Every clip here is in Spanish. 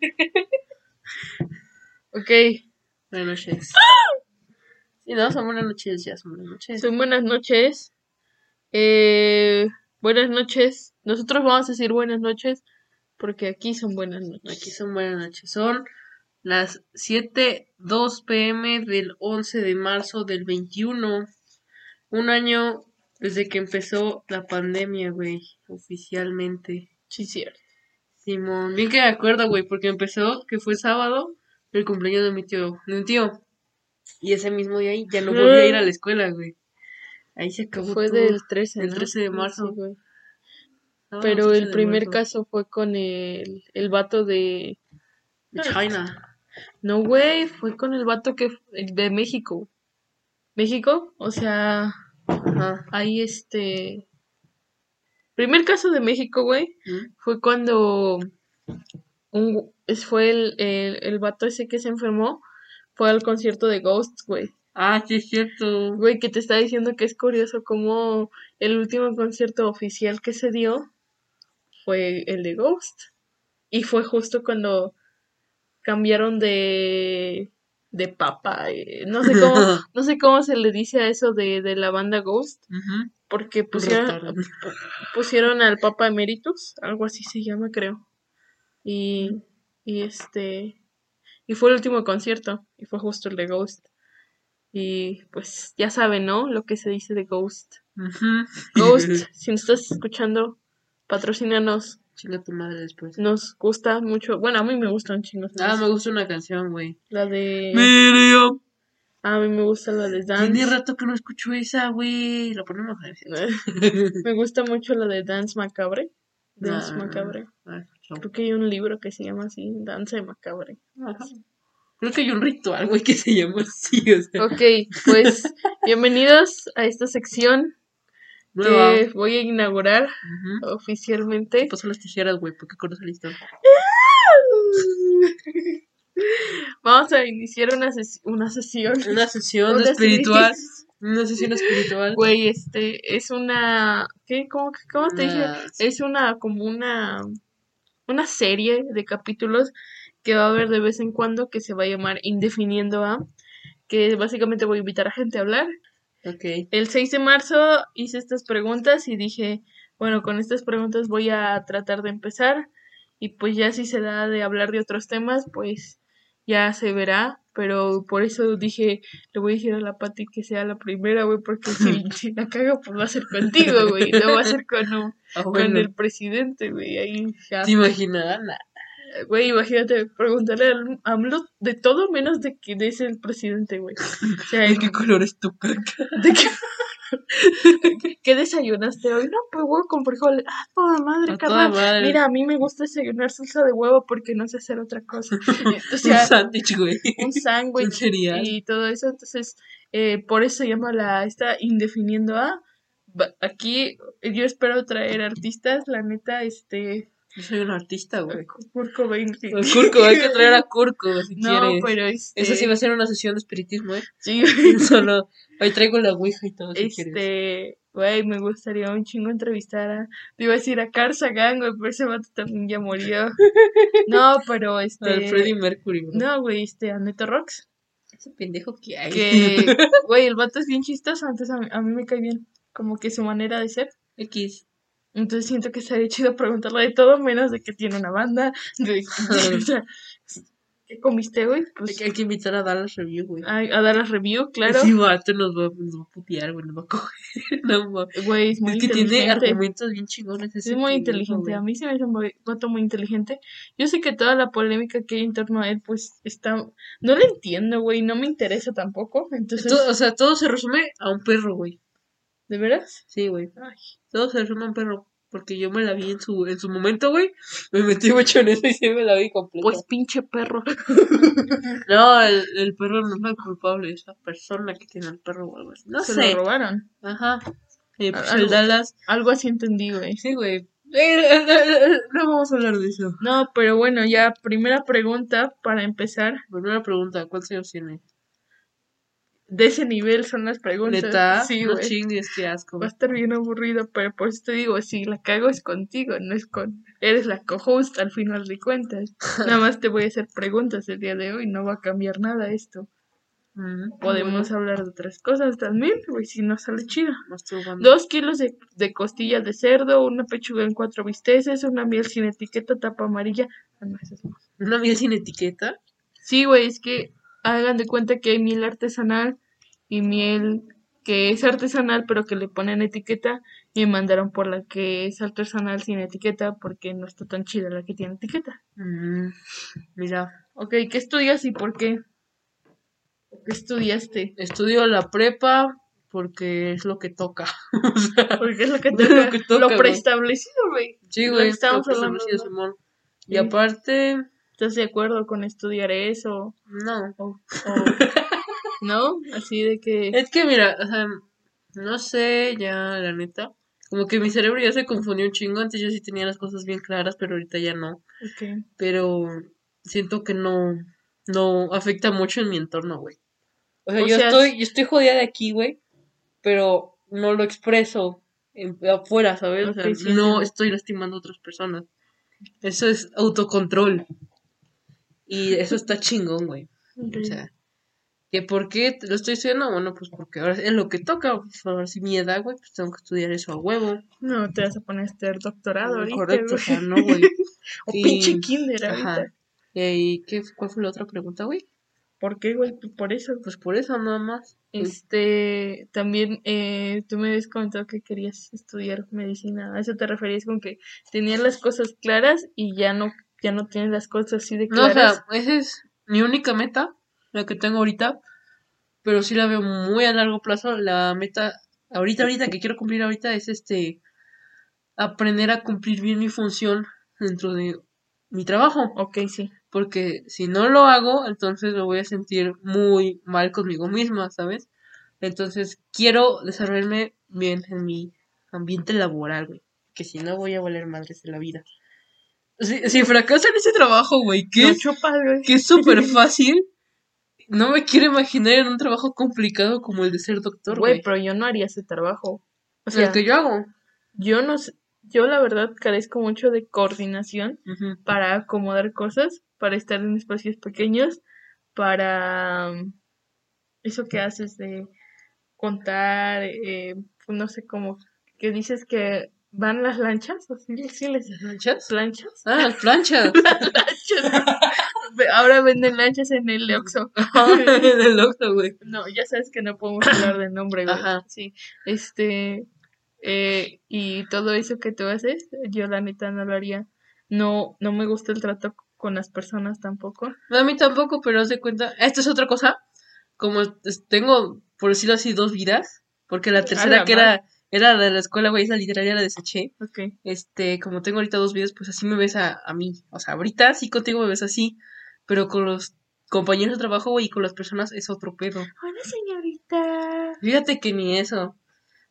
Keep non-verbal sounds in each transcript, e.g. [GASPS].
[LAUGHS] ok. Buenas noches. [GASPS] Sí, no, son buenas noches, ya son buenas noches. Son buenas noches. Eh, buenas noches. Nosotros vamos a decir buenas noches porque aquí son buenas noches. Aquí son buenas noches. Son las 7.02 pm del 11 de marzo del 21. Un año desde que empezó la pandemia, güey, oficialmente. Sí, cierto. Simón, bien que me acuerdo, güey, porque empezó, que fue sábado, el cumpleaños de mi tío, de un tío. Y ese mismo día ya no volví a ir a la escuela, güey. Ahí se acabó Fue todo. del 13, El ¿no? 13 de marzo. Sí, güey. Ah, Pero 13 el primer marzo. caso fue con el, el vato de... De China. No, güey, fue con el vato que de México. México, o sea, Ajá. ahí este... Primer caso de México, güey, ¿Mm? fue cuando un, fue el, el, el vato ese que se enfermó, fue al concierto de Ghost, güey. Ah, sí, es cierto. Güey, que te está diciendo que es curioso cómo el último concierto oficial que se dio fue el de Ghost. Y fue justo cuando cambiaron de, de papa. eh, No sé cómo, [LAUGHS] no sé cómo se le dice a eso de, de la banda Ghost. Porque pusieron, pusieron al Papa Emeritus, algo así se llama, creo. Y, y este, y fue el último concierto, y fue justo el de Ghost. Y pues ya saben, ¿no? Lo que se dice de Ghost. Ghost, [LAUGHS] si nos estás escuchando, patrocínanos. Chinga tu madre después. Nos gusta mucho. Bueno, a mí me gustan chingos. Ah, me gusta una canción, güey. La de. Miriam. A mí me gusta la de Tiene Dance. rato que no escucho esa, güey. La ponemos [LAUGHS] me gusta mucho la de Dance Macabre. Dance Ah, Macabre. ah. Creo que hay un libro que se llama así, Danza Macabre. Ajá. Creo que hay un ritual, güey, que se llama así, o sea. Ok, pues [LAUGHS] bienvenidos a esta sección Nueva. que voy a inaugurar oficialmente. Pasó las tijeras, güey, porque conoce la historia. [LAUGHS] Vamos a iniciar una, ses- una sesión. Una sesión Una espiritual. Una sesión espiritual. Güey, este es una. ¿Qué? ¿Cómo, cómo te dije? Es una, como una. Una serie de capítulos que va a haber de vez en cuando que se va a llamar Indefiniendo a. Que básicamente voy a invitar a gente a hablar. Ok. El 6 de marzo hice estas preguntas y dije, bueno, con estas preguntas voy a tratar de empezar y pues ya si se da de hablar de otros temas, pues ya se verá, pero por eso dije, le voy a decir a la Pati que sea la primera, güey, porque si, [LAUGHS] si la cago, pues va a ser contigo, güey, no va a ser con, un- Ah, con el presidente, güey, ahí ya, ¿Te imaginarán? Nah. Güey, imagínate, preguntarle al AMLO de todo menos de que es el presidente, güey, [LAUGHS] o sea, ¿De qué color es tu caca? [LAUGHS] ¿De qué? ¿Qué desayunaste hoy? No, pues huevo con frijoles. Ah, toda madre, A toda carnal. madre. Mira, a mí me gusta desayunar salsa de huevo porque no sé hacer otra cosa. O [LAUGHS] un sándwich, güey. un sándwich y todo eso. Entonces, eh, por eso llama la, está indefiniendo a. Aquí yo espero traer artistas, la neta, este, Yo soy un artista, güey. Kurt Cobain, sí. El Curco, hay que traer a [LAUGHS] Curco si No, quieres. pero este, Eso sí va a ser una sesión de espiritismo, ¿eh? sí, [LAUGHS] Solo, ahí traigo la ouija y todo si quieres. Este, güey, me gustaría un chingo entrevistar a, te iba a decir a Carl Sagan, güey, pero ese vato también ya murió. [LAUGHS] No, pero este, Al Freddie Mercury, bro. no, güey, este, a Neto Rocks, Ese pendejo que hay. que, güey, el vato es bien chistoso, antes a mí, a mí me cae bien, como que su manera de ser. X. Entonces siento que estaría chido preguntarle de todo, menos de que tiene una banda, de, [LAUGHS] [LAUGHS] o sea, ¿qué comiste, güey? Hay Pues que, hay que invitar a Dallas Review, güey. a, a dar las review, claro. Sí, vato nos va, nos va a putear, güey, nos va a coger. [LAUGHS] No, Güey, es muy es que tiene argumentos bien chingones. ese Es muy inteligente, güey. a mí se me hace un vato muy inteligente. Yo sé que toda la polémica que hay en torno a él, pues está... No lo entiendo, güey, no me interesa tampoco. Entonces, Todo- o sea, todo se resume a un perro, güey. ¿de veras? Sí, güey. Todo se resume a un perro. Porque yo me la vi en su, en su momento, güey. Me metí mucho en eso y sí me la vi completa. pues pinche perro. [LAUGHS] No, el, el perro no es el culpable, es la persona que tiene el perro o algo así. No Se sé. lo robaron. Ajá. Eh, pues Algo- el Dallas. Algo así entendí, güey. Sí, güey. Eh, eh, eh, No vamos a hablar de eso. No, pero bueno, ya, primera pregunta para empezar. Primera pregunta, ¿cuántos años tiene? De ese nivel son las preguntas. Neta, sí, no chingues, qué asco. Va a estar bien aburrido, pero por eso te digo, si la cago es contigo, no es con... Eres la co-host al final de cuentas. [LAUGHS] Nada más te voy a hacer preguntas el día de hoy, no va a cambiar nada esto. Mm, Podemos hablar de otras cosas también, güey, si no sale chido. Dos kilos de, de costillas de cerdo, una pechuga en cuatro bisteces, una miel sin etiqueta, tapa amarilla. Ah, no, es más. ¿Una miel sin etiqueta? Sí, güey, es que hagan de cuenta que hay miel artesanal y miel que es artesanal pero que le ponen etiqueta y me mandaron por la que es artesanal sin etiqueta porque no está tan chida la que tiene etiqueta. Mm, mira, Ok, ¿qué estudias y por qué? ¿Qué estudiaste? estudio la prepa porque es lo que toca. [LAUGHS] O sea, Porque es lo que [LAUGHS] toca, lo que toca, lo preestablecido, güey. sí, Lo güey, que hablando, ¿no? Simón. Y aparte, ¿Estás de acuerdo con estudiar eso? no. O, o- ¿No? Así de que... Es que mira, o sea, no sé, ya la neta. Como que mi cerebro ya se confundió un chingo. Antes yo sí tenía las cosas bien claras, pero ahorita ya no. ok. Pero siento que no, no afecta mucho en mi entorno, güey. O sea, O yo sea, estoy, yo estoy jodida de aquí, güey, pero no lo expreso en- afuera, ¿sabes? O sea, sí, no sí. estoy lastimando a otras personas. Eso es autocontrol. Y eso está chingón, güey. O sea, ¿que por qué lo estoy estudiando? Bueno, pues porque ahora es lo que toca. Pues ahora sí mi edad, güey, pues tengo que estudiar eso a huevo. No te vas a poner a estudiar doctorado ahorita, Correcto, o sea, no, güey. [LAUGHS] O Y- pinche kinder ahorita. Ajá. ¿Y qué, cuál fue la otra pregunta, güey? ¿Por qué, güey? Por eso. Pues por eso nada más. Este, también eh, tú me habías comentado que querías estudiar medicina. ¿A eso te referías con que tenías las cosas claras y ya no, ya no tienes las cosas así de No, o claras? sea, esa es mi única meta, la que tengo ahorita, pero sí la veo muy a largo plazo. La meta ahorita, ahorita que quiero cumplir ahorita es este aprender a cumplir bien mi función dentro de mi trabajo, ok, sí. porque si no lo hago, entonces me voy a sentir muy mal conmigo misma, ¿sabes? Entonces quiero desarrollarme bien en mi ambiente laboral, güey, que si no voy a valer madres de la vida. Si, si fracaso en ese trabajo, güey, ¿qué No es? chupas, que es súper [LAUGHS] fácil. No me quiero imaginar en un trabajo complicado como el de ser doctor, Güey, güey. pero yo no haría ese trabajo. O sea, el que yo hago. yo no sé, yo la verdad carezco mucho de coordinación para acomodar cosas, para estar en espacios pequeños, para um, eso que haces de contar, eh, pues, no sé cómo, que dices que van las lanchas, así sí les ¿Las lanchas? planchas. Ah, las planchas. [LAUGHS] Lanchas. [LAUGHS] Ahora venden lanchas en el Oxxo. [LAUGHS] en el Oxxo, güey. No, ya sabes que no podemos hablar de nombre, güey. Ajá. Sí, este, eh, y todo eso que tú haces, yo la neta no lo haría. No, no me gusta el trato con las personas tampoco. No, a mí tampoco, pero haz de cuenta. Esto es otra cosa. Como tengo, por decirlo así, dos vidas. Porque la tercera la que era, era de la escuela, güey, esa literaria la deseché. Ok, Este, como tengo ahorita dos vidas, pues así me ves a, a mí. O sea, ahorita sí contigo me ves así. Pero con los compañeros de trabajo, güey, y con las personas es otro pedo. Hola, señorita. Fíjate que ni eso.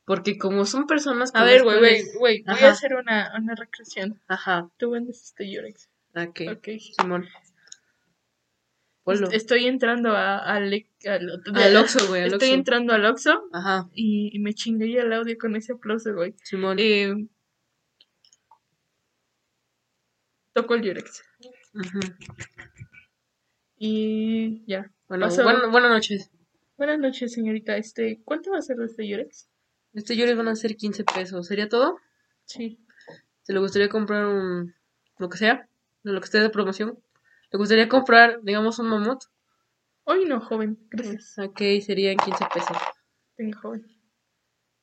Porque como son personas A ver, güey, güey, güey, voy a hacer una, una recreación. Ajá. Tú vendes este Yurex. Ok. Ok. Simón. Ponlo. Estoy entrando a, al, Oxxo, güey, Estoy entrando al Oxxo Ajá. y, y me chingué el audio con ese aplauso, güey. Simón. Eh, toco el Yurex. Ujú. Y ya. Bueno, bueno, buenas noches. Buenas noches, señorita. Este, ¿cuánto va a ser este Yurex? Este les van a hacer 15 pesos. ¿Sería todo? Sí. ¿Se le gustaría comprar un... lo que sea? Lo que esté de promoción. ¿Le gustaría comprar, digamos, un mamut? Hoy no, joven. Gracias. Ok, serían 15 pesos. Tenga, joven.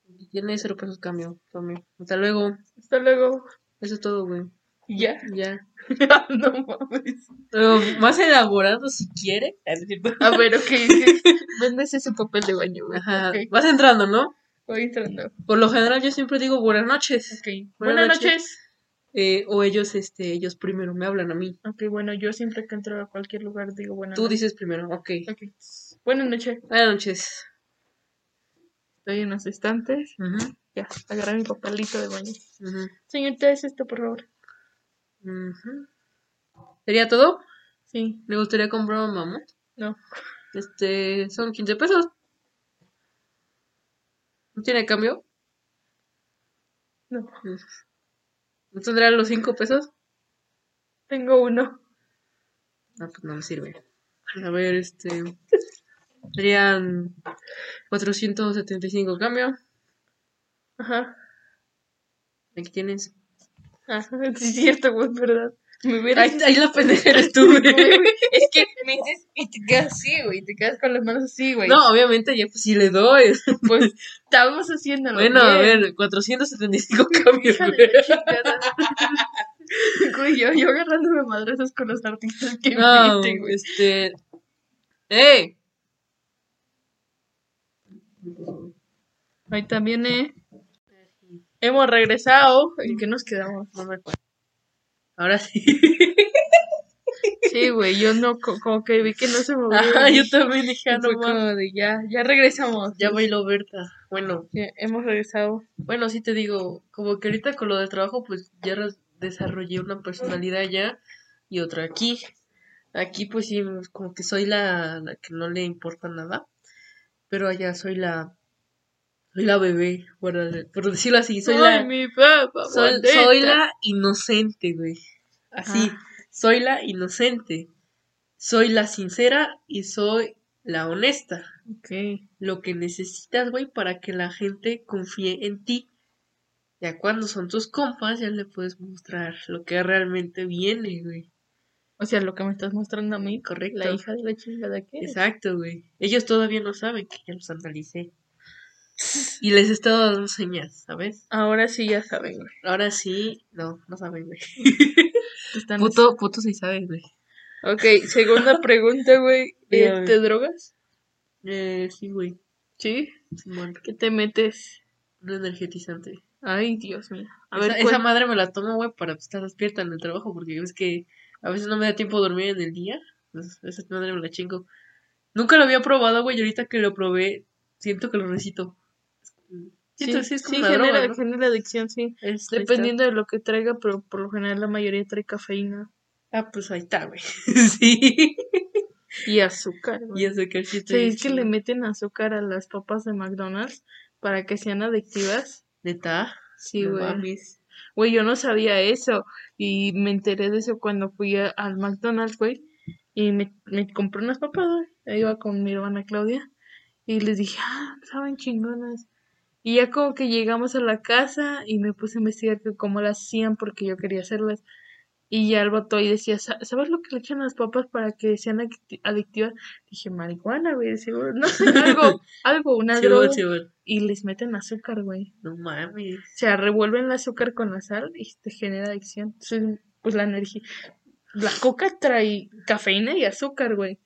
Y Tiene 0 pesos cambio también. Hasta luego. Hasta luego. Eso es todo, güey. ¿Y ya? Ya. [LAUGHS] no mames. Luego, más elaborado si quiere. Ah. A ver, ok. ok. [LAUGHS] Vendes ese papel de baño, güey. Ajá. Vas entrando, ¿no? voy entrando. Por lo general yo siempre digo buenas noches. Ok. Buenas Buenas noches. noches. Eh, o ellos, este, ellos primero me hablan a mí. Ok, bueno, yo siempre que entro a cualquier lugar digo buenas Tú noches. dices primero, ok. Ok. Buenas noches. Buenas noches. Estoy en los estantes. Ya, agarré mi papelito de baño. ujú, Señorita, ¿es esto, por favor? ¿Sería todo? Sí. ¿Le gustaría comprar un mamut? No. Este, son 15 pesos. ¿No tiene cambio? No, ¿No tendrá los cinco pesos? tengo uno. No, pues no me sirve. A ver, este. Serían 475 cambio. Ajá. Aquí tienes. Ah, [LAUGHS] sí es cierto, güey, verdad. Me hubiera... Ahí, ahí la tú, güey. [LAUGHS] es que [LAUGHS] me dices y te quedas así, güey, te quedas con las manos así, güey. No, obviamente, ya pues sí le doy. [LAUGHS] pues estábamos haciéndolo. Bueno, a ver, 475 cambios, güey. Güey, yo, yo agarrándome madrazos con los artistas que No, viste, güey. este. ¡Ey! Ahí también, eh. Hemos regresado. ¿En qué nos quedamos? No me acuerdo. Ahora sí. Sí, güey, yo no, co- como que vi que no se movía. Ajá, yo también dije, ah, no como de ya, ya regresamos. Ya bailó Berta. Bueno, Ya, hemos regresado. bueno, sí te digo, como que ahorita con lo de trabajo, pues ya desarrollé una personalidad ya y otra aquí. Aquí, pues sí, como que soy la, la que no le importa nada. Pero allá soy la. Soy la bebé, por, por decirlo así. Soy Ay, la. mi papá, Soy, soy la inocente, güey. Así, Ah. soy la inocente. Soy la sincera y soy la honesta. Ok. Lo que necesitas, güey, para que la gente confíe en ti. Ya cuando son tus compas, ya le puedes mostrar lo que realmente viene, güey. O sea, lo que me estás mostrando a mí, Correcto. la hija de la chingada que. Exacto, güey. Ellos todavía no saben que ya los analicé. Y les he estado dando señas, ¿sabes? Ahora sí ya saben, güey. Ahora sí, no, no saben, güey. [LAUGHS] Están Puto, puto sí saben, güey. Ok, segunda [LAUGHS] pregunta, güey. Eh. ¿Te drogas? Eh, sí, güey. Sí. Simón. ¿Qué te metes? Un energetizante. Ay, Dios mío. A esa, ver, esa madre me la tomo, güey, para estar despierta en el trabajo, porque es que a veces no me da tiempo de dormir en el día. Entonces, esa madre me la chingo. Nunca lo había probado, güey, y ahorita que lo probé, siento que lo recito. Siento, sí, es como sí, una genera, droga, ¿no? genera adicción, sí. Es- Dependiendo de lo que traiga, pero por lo general la mayoría trae cafeína. Ah, pues ahí está, güey. [LAUGHS] sí. y azúcar, güey. Y que sí Sí, es que le meten azúcar a las papas de McDonald's para que sean adictivas. ¿Neta? Sí, No güey. mames. Güey, yo no sabía eso. Y me enteré de eso cuando fui a- al McDonald's, güey. Y me, me compré unas papas, güey. Ahí iba con mi hermana Claudia. Y les dije, ah, saben chingonas. Y ya como que llegamos a la casa y me puse a investigar que cómo las hacían porque yo quería hacerlas. Y ya el vato ahí decía, "Sa- ¿sabes lo que le echan a las papas para que sean adicti- adictivas? Dije, marihuana, güey, seguro. No sé, [LAUGHS] algo, algo, una Sí, droga. Y les meten azúcar, güey. No mames. O sea, revuelven el azúcar con la sal y te genera adicción. Entonces, pues la energía. La coca trae cafeína y azúcar, güey.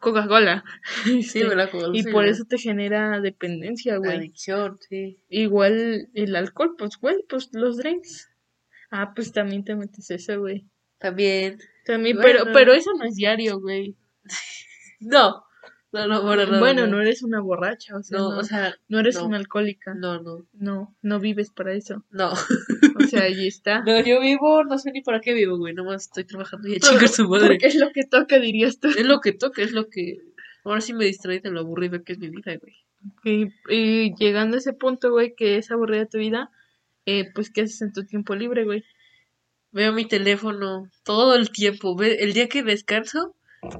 Coca-Cola. [LAUGHS] Sí, Este, la como. y sí, por eso te genera dependencia, güey. Adicción, sí. Igual el alcohol, pues, güey, pues los drinks. Ah, pues también te metes eso, güey. También. También, Bueno. pero, pero eso no es diario, güey. [LAUGHS] No. No, no, bueno, no. bueno, no. no eres una borracha, o sea, No, no, o sea, no eres una alcohólica. no, no. No, no vives para eso. No. O sea, ahí está. [LAUGHS] No, yo vivo, no sé ni para qué vivo, güey. Nomás estoy trabajando y a [LAUGHS] chingar su madre. Porque es lo que toca, dirías tú. Es lo que toca, es lo que. Ahora sí me distrae de lo aburrido que es mi vida, güey. Y, y llegando a ese punto, güey, que es aburrida tu vida, eh, pues, ¿qué haces en tu tiempo libre, güey? Veo mi teléfono todo el tiempo. Ve- El día que descanso,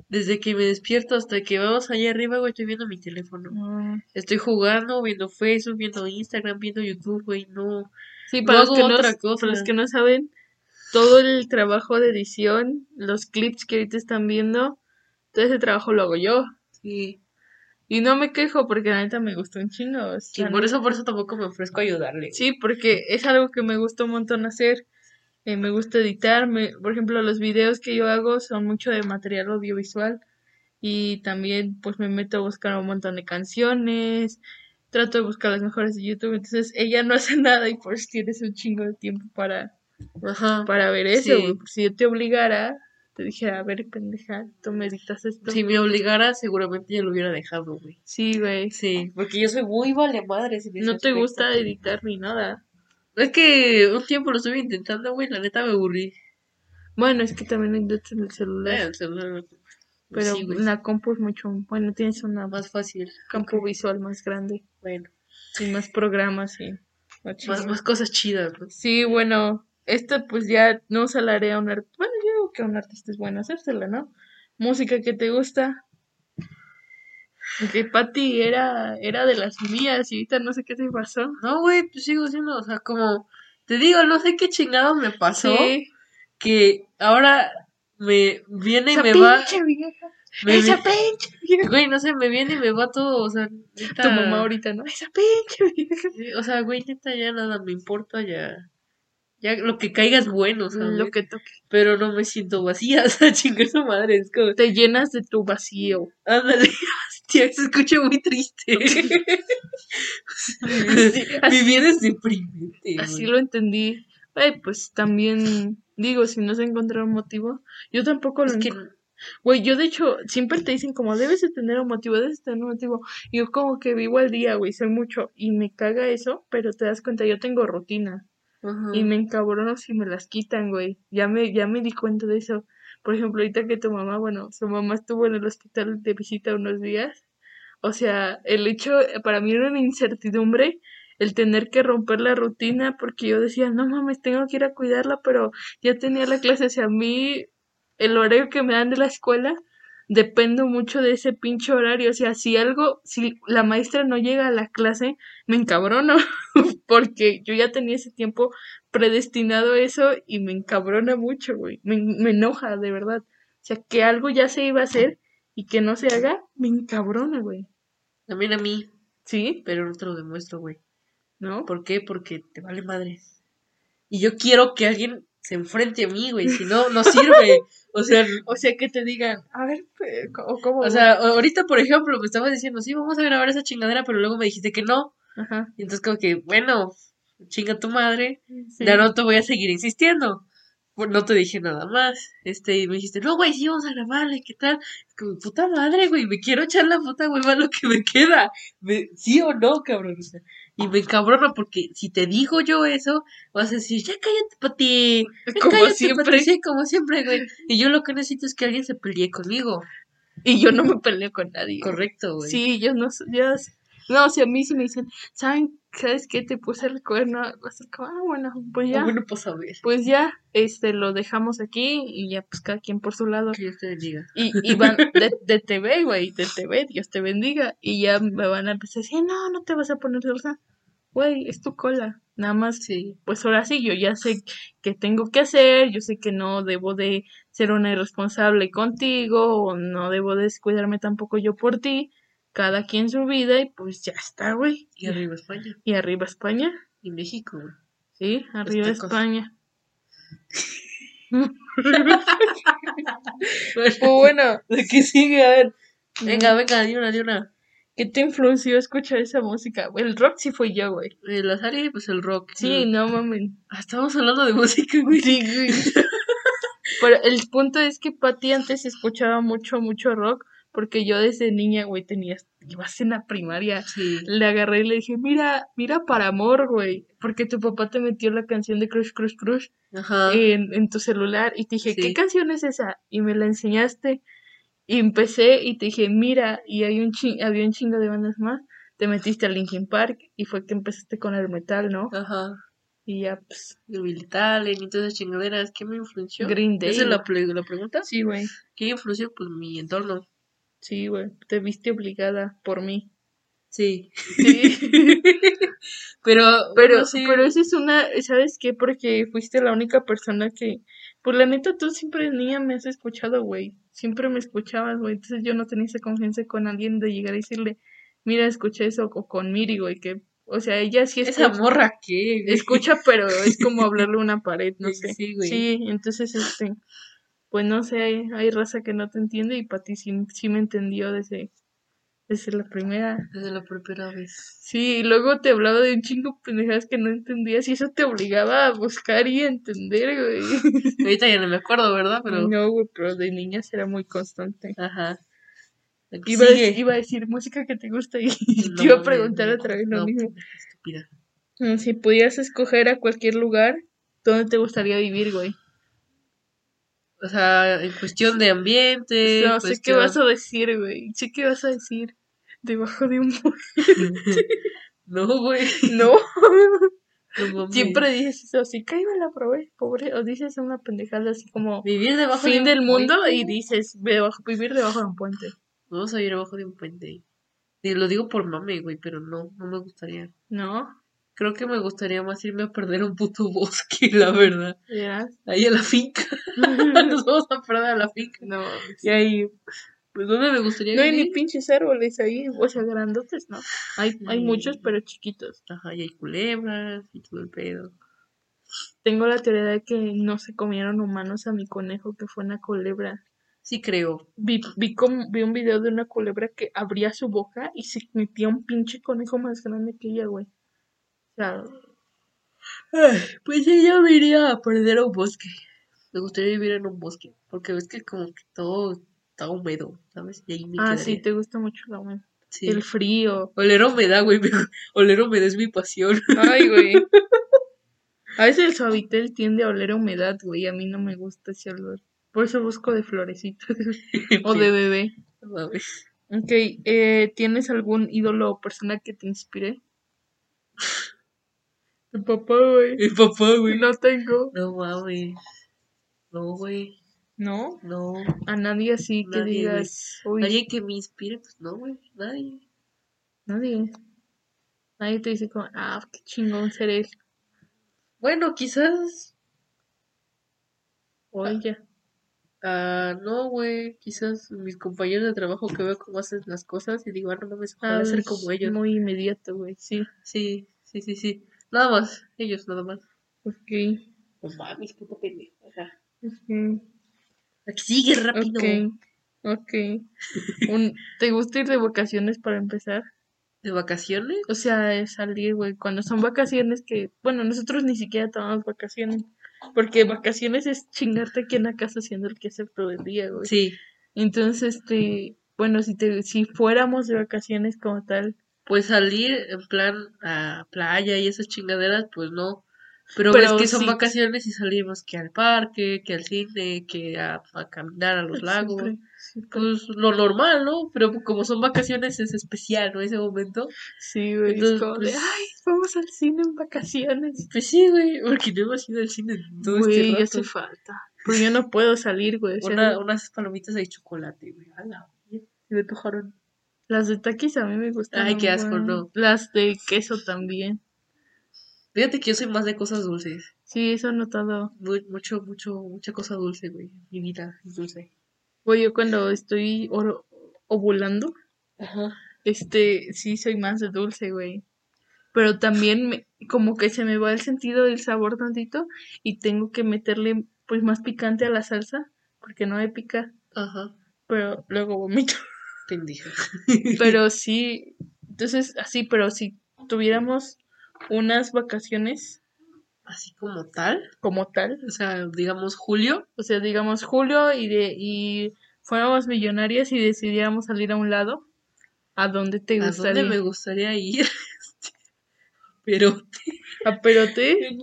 desde que me despierto hasta que vamos allá arriba, güey, estoy viendo mi teléfono. Mm, Estoy jugando, viendo Facebook, viendo Instagram, viendo YouTube, güey. No. Sí, No para los, que no, otra cosa. para los que no saben, todo el trabajo de edición, los clips que ahorita están viendo, todo ese trabajo lo hago yo. Sí. Y no me quejo porque la neta me gustó un chingo. o Y sea, por no- eso, por eso tampoco me ofrezco a ayudarle. Sí, porque es algo que me gusta un montón hacer. Eh, me gusta editar. Me, por ejemplo, los videos que yo hago son mucho de material audiovisual. Y también, pues, me meto a buscar un montón de canciones. Trato de buscar las mejores de YouTube. Entonces, ella no hace [LAUGHS] nada y pues tienes un chingo de tiempo para, Ajá. para ver eso. Sí. Si yo te obligara, te dijera, a ver, pendeja, tú me editas esto. Si me obligara, seguramente ya lo hubiera dejado, güey. Sí, güey. Sí, porque yo soy muy vale madre. No te gusta editar ni nada. Es que un tiempo lo estuve intentando, güey, la neta me aburrí. Bueno, es que también editas en el celular. Eh, el celular, Pero sí, la compu es mucho, bueno, tienes un más fácil. campo visual más grande. Bueno, Y más programas y... Más, más cosas chidas, ¿no? Sí, bueno, esto pues ya no salaré a un artista. Bueno, yo digo que a un artista es bueno hacérsela, ¿no? Música que te gusta. Que Patty era, era de las mías y ahorita no sé qué te pasó. No, güey, pues sigo siendo, o sea, como, te digo, no sé qué chingado me pasó, Sí. que ahora me viene y me va, pinche vieja. me Esa vi- pinche vieja. güey, no sé, me viene y me va todo, o sea, neta, Tu mamá ahorita, ¿no? Esa pinche vieja. sí, o sea, güey, neta, ya nada me importa, ya, ya lo que caiga es bueno, ¿sabes? Lo que toque. Pero no me siento vacía, [LAUGHS] o sea, chingar su madre, es como, Te llenas de tu vacío. ándale, [LAUGHS] hostia, se escucha muy triste. [LAUGHS] Vida es deprimente, Así lo entendí. Güey, pues también digo, si no se encontró un motivo, yo tampoco lo enco- Güey, yo de hecho, siempre te dicen como debes de tener un motivo, debes de tener un motivo. Y yo como que vivo al día, güey, sé mucho. Y me caga eso, pero te das cuenta, yo tengo rutina. Ajá. Y me encabrono si me las quitan, güey. Ya me, ya me di cuenta de eso. Por ejemplo, ahorita que tu mamá, bueno, su mamá estuvo en el hospital de visita unos días. O sea, el hecho, para mí era una incertidumbre el tener que romper la rutina porque yo decía, no mames, tengo que ir a cuidarla, pero ya tenía la clase. O sea, a mí, el horario que me dan de la escuela, dependo mucho de ese pinche horario. O sea, si algo, si la maestra no llega a la clase, me encabrono [LAUGHS] porque yo ya tenía ese tiempo predestinado a eso y me encabrona mucho, güey. Me, me enoja, de verdad. O sea, que algo ya se iba a hacer y que no se haga, me encabrona, güey. También a mí, ¿Sí? pero no te lo demuestro, güey. ¿No? ¿Por qué? Porque te vale madre. Y yo quiero que alguien se enfrente a mí, güey. Si no, no sirve. O sea, [LAUGHS] O sea, que te digan, a ver, ¿cómo? cómo o sea, ahorita, por ejemplo, me estabas diciendo, sí, vamos a grabar esa chingadera, pero luego me dijiste que no. Ajá. Y entonces, como que, bueno, chinga tu madre. sí. Ya no te voy a seguir insistiendo. Pues no te dije nada más. Este, y me dijiste, no, güey, sí, vamos a grabarle, ¿qué tal? Como, puta madre, güey, me quiero echar la puta hueva lo que me queda. Me- ¿Sí o no, cabrón? O sea, y me encabrona porque si te digo yo eso, vas a decir, ya cállate, Pati. Ya [LAUGHS] Como cállate, siempre. Pati". Sí, como siempre, güey. Y yo lo que necesito es que alguien se pelee conmigo. Y yo no me peleo con nadie. Correcto, güey. Sí, yo no, yo, no, o sea, a mí sí me dicen, ¿saben? ¿Sabes qué? Te puse el cuerno. Va a ser como, ah, bueno, pues ya. Ah, bueno, pues a ver. Pues ya, este, lo dejamos aquí y ya, pues cada quien por su lado. Que Dios te bendiga. Y, y van de, de TV, güey, de TV, Dios te bendiga. Y ya me van a empezar a decir, no, no te vas a poner celosa. Güey, es tu cola. Nada más, Sí. pues ahora sí, yo ya sé qué tengo que hacer, yo sé que no debo de ser una irresponsable contigo, o no debo descuidarme tampoco yo por ti. Cada quien su vida y pues ya está, güey. Y arriba España. Y arriba España, Y México, güey. sí, arriba. España. [LAUGHS] Pues bueno, ¿De qué sigue? A ver. Venga, venga, di una, di una. ¿qué te influenció escuchar esa música? El rock sí fue yo, güey. El Azari, pues el rock. Sí, no mames. Ah, estamos hablando de música, güey. Sí, güey. [LAUGHS] Pero el punto es que Pati antes escuchaba mucho, mucho rock, porque yo desde niña, güey, tenía, ibas en la primaria, Sí. le agarré y le dije, mira, mira para amor, güey, porque tu papá te metió la canción de Crush, Crush, Crush Ajá. en, en tu celular y te dije, Sí. ¿qué canción es esa? Y me la enseñaste y empecé y te dije, mira, y hay un ching- había un chingo de bandas más, te metiste a Linkin Park y fue que empezaste con el metal, ¿no? Ajá. Y ya, pues, Talent y todas esas chingaderas. ¿Qué me influenció? Green Day. ¿Esa es la, la pregunta? sí, güey. ¿Qué influenció? Pues mi entorno. Sí, güey, te viste obligada por mí. Sí. Sí. [LAUGHS] Pero, Pero, no sé. pero esa es una, ¿sabes qué? Porque fuiste la única persona que, pues la neta, tú siempre niña me has escuchado, güey. Siempre me escuchabas, güey. Entonces yo no tenía esa confianza con alguien de llegar y decirle, mira, escuché eso, o con Miri, güey, que, o sea, ella sí Esa escucha, morra, güey? escucha, pero es como hablarle a una pared, no Sí, sé. sí, güey. Sí, entonces, este, pues no sé, hay, hay raza que no te entiende y para ti sí, sí me entendió desde, desde la primera. Desde la primera vez. Sí, y luego te hablaba de un chingo de pendejadas que no entendías y eso te obligaba a buscar y a entender, güey. [LAUGHS] Ahorita ya no me acuerdo, ¿verdad? Pero. No, güey, pero de niñas era muy constante. Ajá. Iba a, sigue. iba a decir música que te gusta y [LAUGHS] No, te iba a preguntar no, otra vez lo no, mismo. Estúpida. Mm, Si pudieras escoger a cualquier lugar, ¿dónde te gustaría vivir, güey? O sea, en cuestión de ambiente. no sé qué vas a decir, güey. Sé qué vas a decir. Debajo de un... [LAUGHS] No, güey. No. [LAUGHS] No. Siempre dices eso, que me la probé, pobre. O dices una pendejada así como Vivir debajo de fin un del mundo puente. y dices debajo, vivir debajo de un puente. Vamos a vivir abajo de un puente. Y lo digo por mame, güey, pero no, no me gustaría. ¿No? Creo que me gustaría más irme a perder un puto bosque, [LAUGHS] la verdad. ¿Verás? Ahí a la finca. [LAUGHS] Nos vamos a perder a la finca. no. Y ahí, pues, ¿dónde me gustaría No hay ni pinches árboles ahí, o sea, grandotes, ¿no? Hay, hay muchos, pero chiquitos. Ajá, y hay culebras y todo el pedo. Tengo la teoría de que no se comieron humanos a mi conejo, que fue una culebra. Sí creo. Vi, vi, como- vi un video de una culebra que abría su boca y se metía un pinche conejo más grande que ella, güey. O sea, Ay, pues sí, yo me iría a perder a un bosque. Me gustaría vivir en un bosque, porque ves que como que todo está húmedo, ¿sabes? Y ahí me ah, quedaría. sí, te gusta mucho la humedad. Sí. El frío. Oler humedad, güey. me- Oler humedad es mi pasión. Ay, güey. [LAUGHS] A veces el suavitel tiende a oler a humedad, güey. A mí no me gusta ese olor. Por eso busco de florecitas [LAUGHS] o de bebé. Ok, eh, ¿tienes algún ídolo o persona que te inspire? [LAUGHS] Tu papá, güey. Mi papá, güey. No tengo. No mames. No, güey. ¿No? No. A nadie así que Nadie, digas. Uy, Nadie que me inspire, pues no, güey. Nadie. nadie. Nadie te dice como, ah, qué chingón ser él. Bueno, quizás. O ella. Ah, no, güey. Quizás mis compañeros de trabajo que veo cómo hacen las cosas y digo, ah, no mames, ojalá Ah, ser como ellos. Muy inmediato, güey. Sí. Sí, sí, sí, sí. Nada más. Ellos, nada más. Ok. No mames, puta pendeja. ok. Aquí sigue rápido. Ok. Ok. Un, ¿Te gusta ir de vacaciones para empezar? ¿De vacaciones? O sea, es salir, güey, cuando son vacaciones que, bueno, nosotros ni siquiera tomamos vacaciones, porque vacaciones es chingarte aquí en la casa haciendo el quehacer todo el día, güey. Sí. Entonces, este, bueno, si te, si fuéramos de vacaciones como tal, Pues salir en plan a playa y esas chingaderas, pues no. Pero, Pero ves que son sí. vacaciones y salimos que al parque, que al cine, que a, a caminar a los lagos. siempre, siempre. Pues lo normal, ¿no? Pero como son vacaciones es especial, ¿no? Ese momento. Sí, güey, es Entonces, como de, pues- ay, vamos al cine en vacaciones. Pues sí, güey, porque no hemos ido al cine en todo Güey, este rato. hace falta. Porque yo no puedo salir, güey. Una- unas palomitas de chocolate, güey. A la me antojaron. Las de taquis a mí me gustan. Ay, qué asco, no. Las de queso también. Fíjate que yo soy más de cosas dulces. Sí, eso he notado. Mu- mucho, mucho, mucha cosa dulce, güey. Mi vida es dulce. Güey, yo cuando estoy oro- ovulando, Ajá. este, sí soy más de dulce, güey. Pero también me- como que se me va el sentido del sabor tantito y tengo que meterle pues más picante a la salsa porque no me pica, Ajá. pero luego vomito. Pendeja. Pero sí, entonces así, pero si tuviéramos unas vacaciones Así como tal. como tal, O sea, digamos julio. o sea, digamos julio y de y fuéramos millonarias y decidiéramos salir a un lado, ¿a dónde te ¿A gustaría? dónde me gustaría ir? [LAUGHS] Pero ¿A Perote?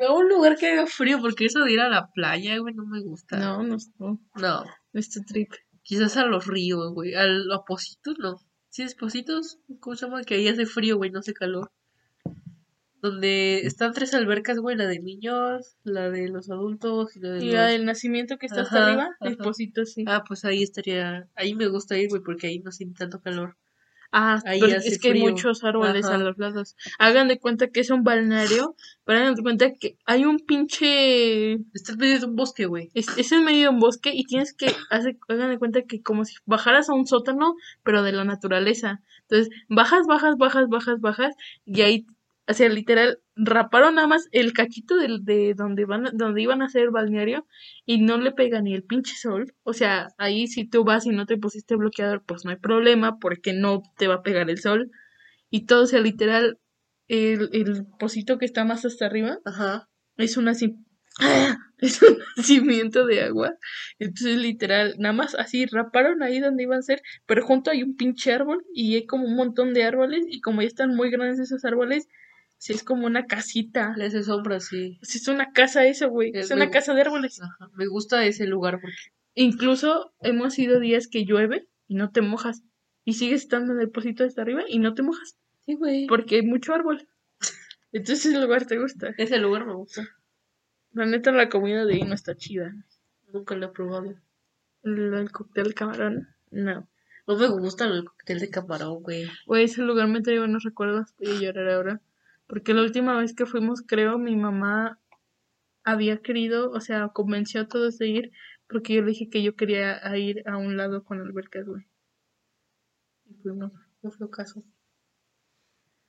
a un lugar que haga frío, porque eso de ir a la playa, güey, no me gusta. No, no, no, No. este trip. Quizás a los ríos, güey. Al a Positos, no. ¿Sí es Positos? ¿Cómo se llama? Que ahí hace frío, güey, no hace calor. Donde están tres albercas, güey, la de niños, la de los adultos y la de Y los... la del nacimiento que está hasta arriba, pocito sí. Ah, pues ahí estaría... Ahí me gusta ir, güey, porque ahí no siente tanto calor. Ah, ahí pero hace es que hay muchos árboles a los lados. Hagan de cuenta que es un balneario, pero hagan de cuenta que hay un pinche... Está en medio de un bosque, güey. Es, es en medio de un bosque y tienes que... Hagan de cuenta que como si bajaras a un sótano, pero de la naturaleza. Entonces, bajas, bajas, bajas, bajas, bajas, y ahí, o sea, literal, raparon nada más el cachito del, de donde van, donde iban a hacer el balneario y no le pega ni el pinche sol. O sea, ahí si tú vas y no te pusiste bloqueador, pues no hay problema porque no te va a pegar el sol. Y todo, o sea, literal, el, el pocito que está más hasta arriba Ajá. es una sim- es un [LAUGHS] nacimiento de agua. Entonces, literal, nada más así raparon ahí donde iban a ser, pero junto hay un pinche árbol y hay como un montón de árboles y como ya están muy grandes esos árboles, sí es como una casita. Le hace sombra, sí. Sí, es una casa eso, güey. Es Es una casa de árboles. Ajá. Me gusta ese lugar porque... Incluso hemos ido días que llueve y no te mojas. Y sigues estando en el pocito hasta arriba y no te mojas. Sí, güey. Porque hay mucho árbol. [LAUGHS] Entonces ese lugar te gusta. Ese lugar me gusta. La neta, la comida de ahí no está chida. Nunca lo he probado. El, el cóctel de camarón, no. No me gusta el cóctel de camarón, güey. Güey, ese lugar me trae buenos recuerdos. Voy a llorar ahora. Porque la última vez que fuimos, creo, mi mamá había querido, o sea, convenció a todos de ir. Porque yo le dije que yo quería ir a un lado con albercas, güey. Y fuimos. No fue caso.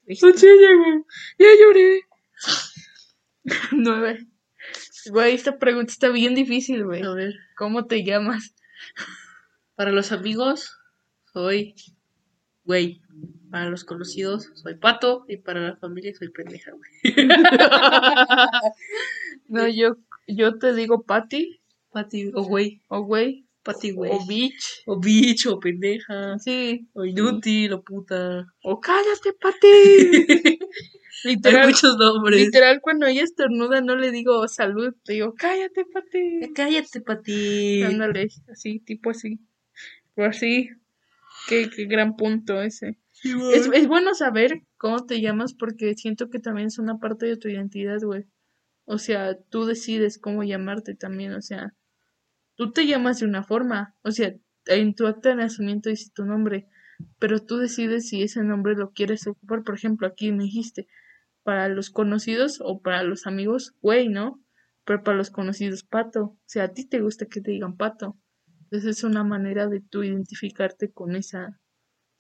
¿Viste? güey. Ya lloré. [LAUGHS] Nueve. Güey, esta pregunta está bien difícil, güey. A ver. ¿Cómo te llamas? Para los amigos, soy güey. Para los conocidos, soy pato. Y para la familia, soy pendeja, güey. [LAUGHS] No, yo, yo te digo Patty Pati, o güey. o güey Pati, güey. o bitch. O bicho, o pendeja. Sí. O inútil, o puta. O cállate, Patty. [LAUGHS] Hay literal, muchos nombres. literal, cuando ella estornuda no le digo salud, te digo cállate, Patty. Cállate, Pati. Ándale, así, tipo así. Pero así. Qué, qué gran punto ese. Es, es bueno saber cómo te llamas porque siento que también es una parte de tu identidad, güey. O sea, tú decides cómo llamarte también, o sea, tú te llamas de una forma, o sea, en tu acta de nacimiento dice tu nombre, pero tú decides si ese nombre lo quieres ocupar. Por ejemplo, aquí me dijiste, para los conocidos o para los amigos, güey, ¿no? Pero para los conocidos, pato. O sea, a ti te gusta que te digan pato. Entonces es una manera de tú identificarte con esa,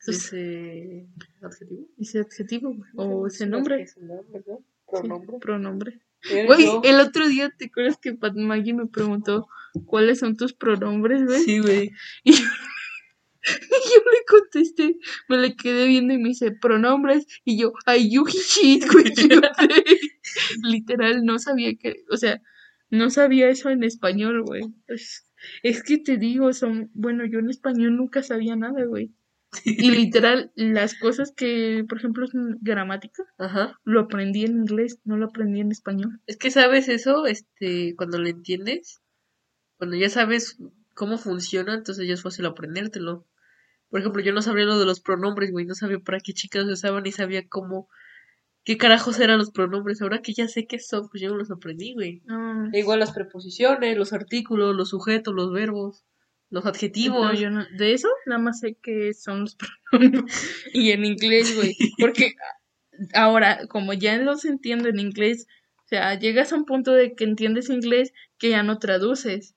Ese adjetivo. ese adjetivo güey, o ese nombre. Ese nombre, ¿no? Sí, Pronombre. pronombre. Güey, el otro día, ¿te acuerdas que Pat Maggie me preguntó cuáles son tus pronombres, güey? Sí, güey. Y yo, [LAUGHS] y yo le contesté, me le quedé viendo y me dice, pronombres, y yo, ay, you shit, [LAUGHS] güey. [LAUGHS] Literal, no sabía que, o sea, no sabía eso en español, güey. Es, es que te digo, son, bueno, yo en español nunca sabía nada, güey. Y literal, las cosas que, por ejemplo, son gramática, Ajá. lo aprendí en inglés, no lo aprendí en español. Es que sabes eso, este, cuando lo entiendes, cuando ya sabes cómo funciona, entonces ya es fácil aprendértelo. Por ejemplo, yo no sabía lo de los pronombres, güey, no sabía para qué chicas se usaban ni sabía cómo, qué carajos eran los pronombres. Ahora que ya sé qué son, pues yo los aprendí, güey. No, E igual las preposiciones, los artículos, los sujetos, los verbos, los adjetivos. No, yo no- de eso nada más sé que son los [LAUGHS] pronombres y en inglés, güey, porque ahora como ya los entiendo en inglés, o sea, llegas a un punto de que entiendes inglés que ya no traduces.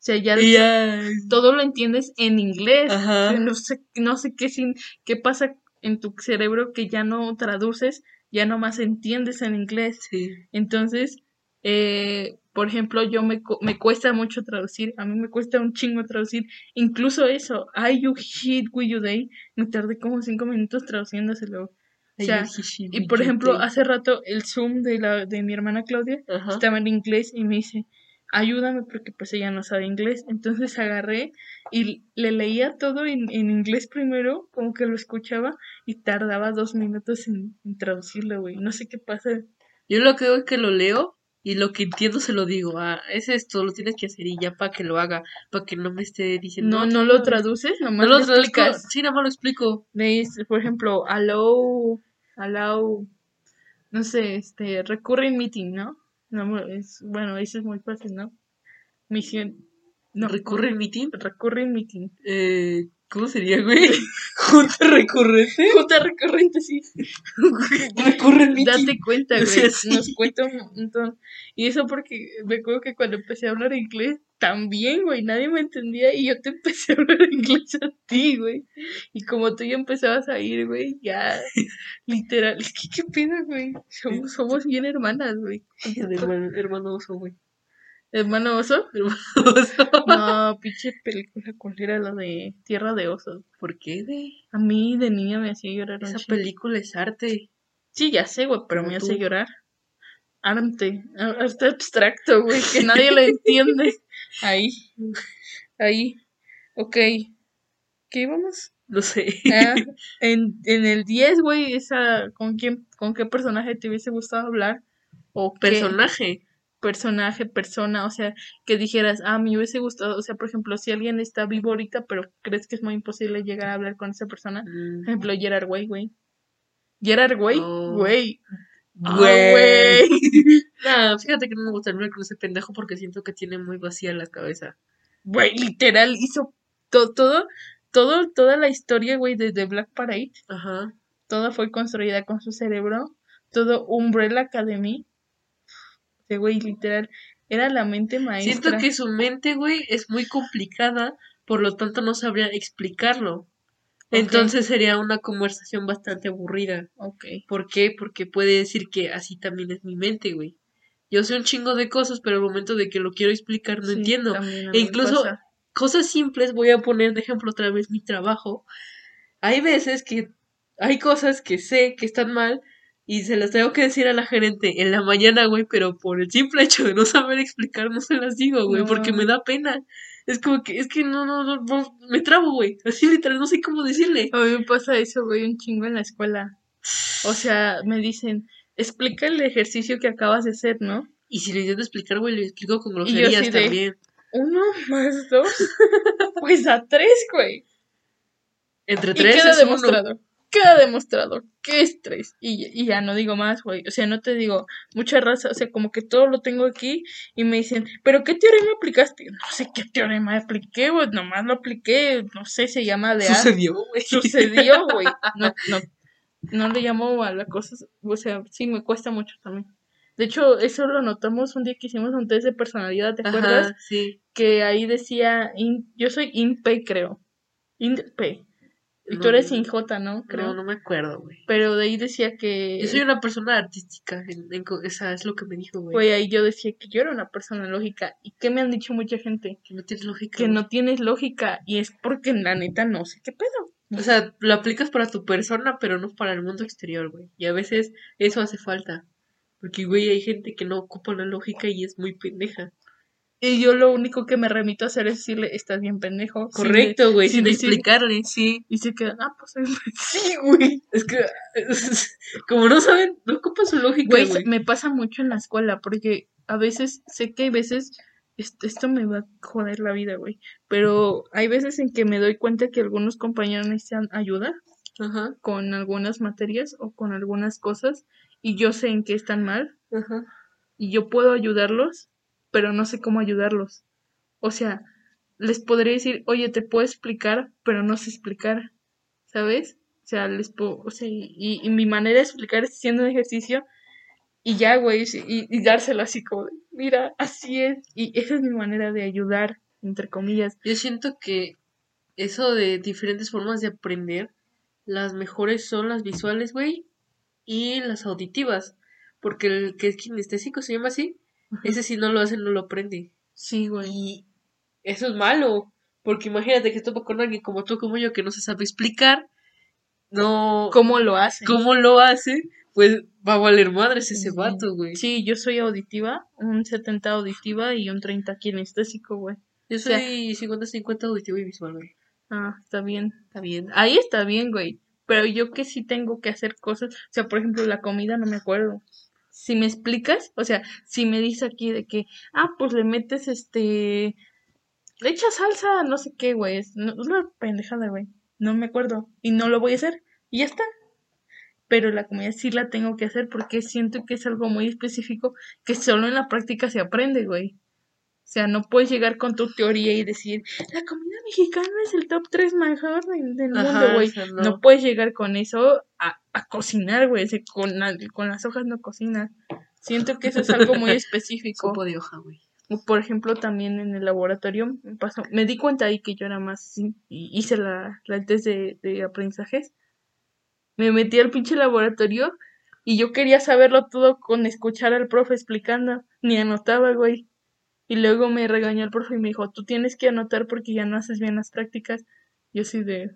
O sea, ya, todo lo entiendes en inglés. Ajá. No sé, no sé qué sin, qué pasa en tu cerebro que ya no traduces, ya nomás entiendes en inglés. sí. Entonces, eh, por ejemplo, yo me, me cuesta mucho traducir, a mí me cuesta un chingo traducir, incluso eso, I you shit with you day, me tardé como cinco minutos traduciéndoselo. O sea, y por ejemplo, hace rato el Zoom de la de mi hermana Claudia Ajá. estaba en inglés y me dice, ayúdame porque pues ella no sabe inglés. Entonces agarré y le leía todo en, en inglés primero, como que lo escuchaba y tardaba dos minutos en, en traducirlo, güey. No sé qué pasa. Yo lo es que lo leo y lo que entiendo se lo digo. Ah, es esto, lo tienes que hacer y ya para que lo haga, para que no me esté diciendo. No, no lo traduces, No nomás lo lo explicas. Sí, nada más lo explico. Le dices, por ejemplo, allow, allow, no sé, este, recurring meeting, ¿no? No, es, bueno, eso es muy fácil, ¿no? Misión, no, ¿Recurre el meeting? recurring meeting. Eh, ¿Cómo sería, güey? [LAUGHS] ¿Junta recurrente? Junta recurrente, sí. [LAUGHS] Recurre el meeting. Date cuenta, güey. Sí. Nos cuenta un montón. Y eso porque me acuerdo que cuando empecé a hablar inglés, también, güey, nadie me entendía y yo te empecé a hablar [LAUGHS] inglés a ti, güey. Y como tú ya empezabas a ir, güey, ya, literal, es que qué pedo, güey. Somos, somos bien hermanas, güey. hermano, hermano oso, güey. ¿Hermano oso? [LAUGHS] Hermano oso. No, pinche película, ¿cuál era la de Tierra de Osos? ¿Por qué, güey? A mí de niña me hacía llorar. Esa película es arte. Sí, ya sé, güey, pero me tú. hace llorar. Arte, arte abstracto, güey, que [LAUGHS] nadie lo entiende. Ahí, ahí, ok. ¿Qué íbamos? No sé. Ah, [LAUGHS] en, en el 10, güey, esa, ¿con quién, con qué personaje te hubiese gustado hablar? O Personaje. Personaje, persona, o sea, que dijeras, ah, me hubiese gustado, o sea, por ejemplo, si alguien está vivo ahorita, pero crees que es muy imposible llegar a hablar con esa persona, por Mm, ejemplo, Gerard Way, güey. Gerard Way, Oh. güey. Ah, Güey. güey. [LAUGHS] Nah, fíjate que no me gusta hablar con ese pendejo porque siento que tiene muy vacía la cabeza. Güey, literal, hizo to- todo, todo, toda la historia, güey, desde Black Parade. Ajá. Toda fue construida con su cerebro. Todo Umbrella Academy. Que, güey, literal, era la mente maestra. Siento que su mente, güey, es muy complicada, por lo tanto no sabría explicarlo. Entonces sería una conversación bastante aburrida. Ok. ¿Por qué? Porque puede decir que así también es mi mente, güey. Yo sé un chingo de cosas, pero al momento de que lo quiero explicar no Sí, entiendo. E incluso pasa. cosas simples, voy a poner de ejemplo otra vez mi trabajo. Hay veces que hay cosas que sé que están mal y se las tengo que decir a la gerente en la mañana, güey, pero por el simple hecho de no saber explicar no se las digo, güey, porque me da pena. Es como que, es que no, no, no, no, me trabo, güey. Así literal, no sé cómo decirle. A mí me pasa eso, güey, un chingo en la escuela. O sea, me dicen, explica el ejercicio que acabas de hacer, ¿no? Y si le intento explicar, güey, le explico con groserías de- también. Uno más dos, [LAUGHS] pues a tres, güey. Entre Y tres queda es uno. Queda demostrado que es tres. Y, y ya no digo más, güey. O sea, no te digo mucha raza, o sea, como que todo lo tengo aquí y me dicen, ¿pero qué teorema aplicaste? No sé qué teorema apliqué, güey, nomás lo apliqué, no sé, se llama de. Sucedió, güey. Sucedió, [LAUGHS] güey. No, no, no le llamo a la cosa, o sea, sí, me cuesta mucho también. De hecho, eso lo notamos un día que hicimos un test de personalidad, ¿te acuerdas? Ajá, sí. que ahí decía, in- yo soy INP, creo. INP. Y No, tú eres no. INJ, ¿no? Creo. No, no me acuerdo, güey. Pero de ahí decía que... Yo soy una persona artística, en, esa es lo que me dijo, güey. Güey, ahí yo decía que yo era una persona lógica. ¿Y qué me han dicho mucha gente? Que no tiene lógica. Que güey. no tienes lógica. Y es porque la neta no sé qué pedo. O sea, lo aplicas para tu persona, pero no para el mundo exterior, güey. Y a veces eso hace falta. Porque, güey, hay gente que no ocupa la lógica y es muy pendeja. Y yo lo único que me remito a hacer es decirle, estás bien pendejo. sin de- Correcto, güey, sin decir- explicarle, sí. Y se quedan, ah, pues sí, güey. Es que, como no saben, no ocupan su lógica, Güey, me pasa mucho en la escuela porque a veces, sé que hay veces, est- esto me va a joder la vida, güey, pero hay veces en que me doy cuenta que algunos compañeros necesitan ayuda Ajá, con algunas materias o con algunas cosas y yo sé en qué están mal ajá. y yo puedo ayudarlos, pero no sé cómo ayudarlos. O sea, les podré decir, oye, te puedo explicar, pero no sé explicar, ¿sabes? O sea, les puedo, o sea, y, y mi manera de explicar es haciendo un ejercicio y ya, güey, y, y dárselo así como, mira, así es. Y esa es mi manera de ayudar, entre comillas. Yo siento que eso de diferentes formas de aprender, las mejores son las visuales, güey, y las auditivas. Porque el que es kinestésico se llama así, ese si no lo hace no lo aprende. Sí, güey. Y eso es malo, porque imagínate que topa con alguien como tú, como yo, que no se sabe explicar, no ¿Cómo lo hacen? cómo lo hace, pues va a valer madres ese Ujú. vato, güey. Sí, yo soy auditiva, un 70 auditiva y un 30 kinestésico, güey. Yo soy 50-50 auditivo y visual, güey. Ah, está bien. Está bien. Ahí está bien, güey. Pero yo que sí tengo que hacer cosas. O sea, por ejemplo, la comida no me acuerdo. Si me explicas, o sea, si me dices aquí de que, ah, pues le metes este. Le echas salsa, no sé qué, güey. Es una pendejada, güey. No me acuerdo. Y no lo voy a hacer. Y ya está. Pero la comida sí la tengo que hacer porque siento que es algo muy específico que solo en la práctica se aprende, güey. O sea, no puedes llegar con tu teoría y decir, la comida mexicana es el top 3 mejor del, del Ajá, mundo, güey. o sea, no. no. puedes llegar con eso a, a cocinar, güey. O sea, con, la- con las hojas no cocinas. Siento que eso es algo muy [LAUGHS] específico. Sopa de hoja, güey. Por ejemplo, también en el laboratorio me pasó, me di cuenta ahí que yo era más, y hice la, la test de, de aprendizajes. Me metí al pinche laboratorio y yo quería saberlo todo con escuchar al profe explicando, ni anotaba, güey. Y luego me regañó el profe y me dijo, tú tienes que anotar porque ya no haces bien las prácticas. Yo así de,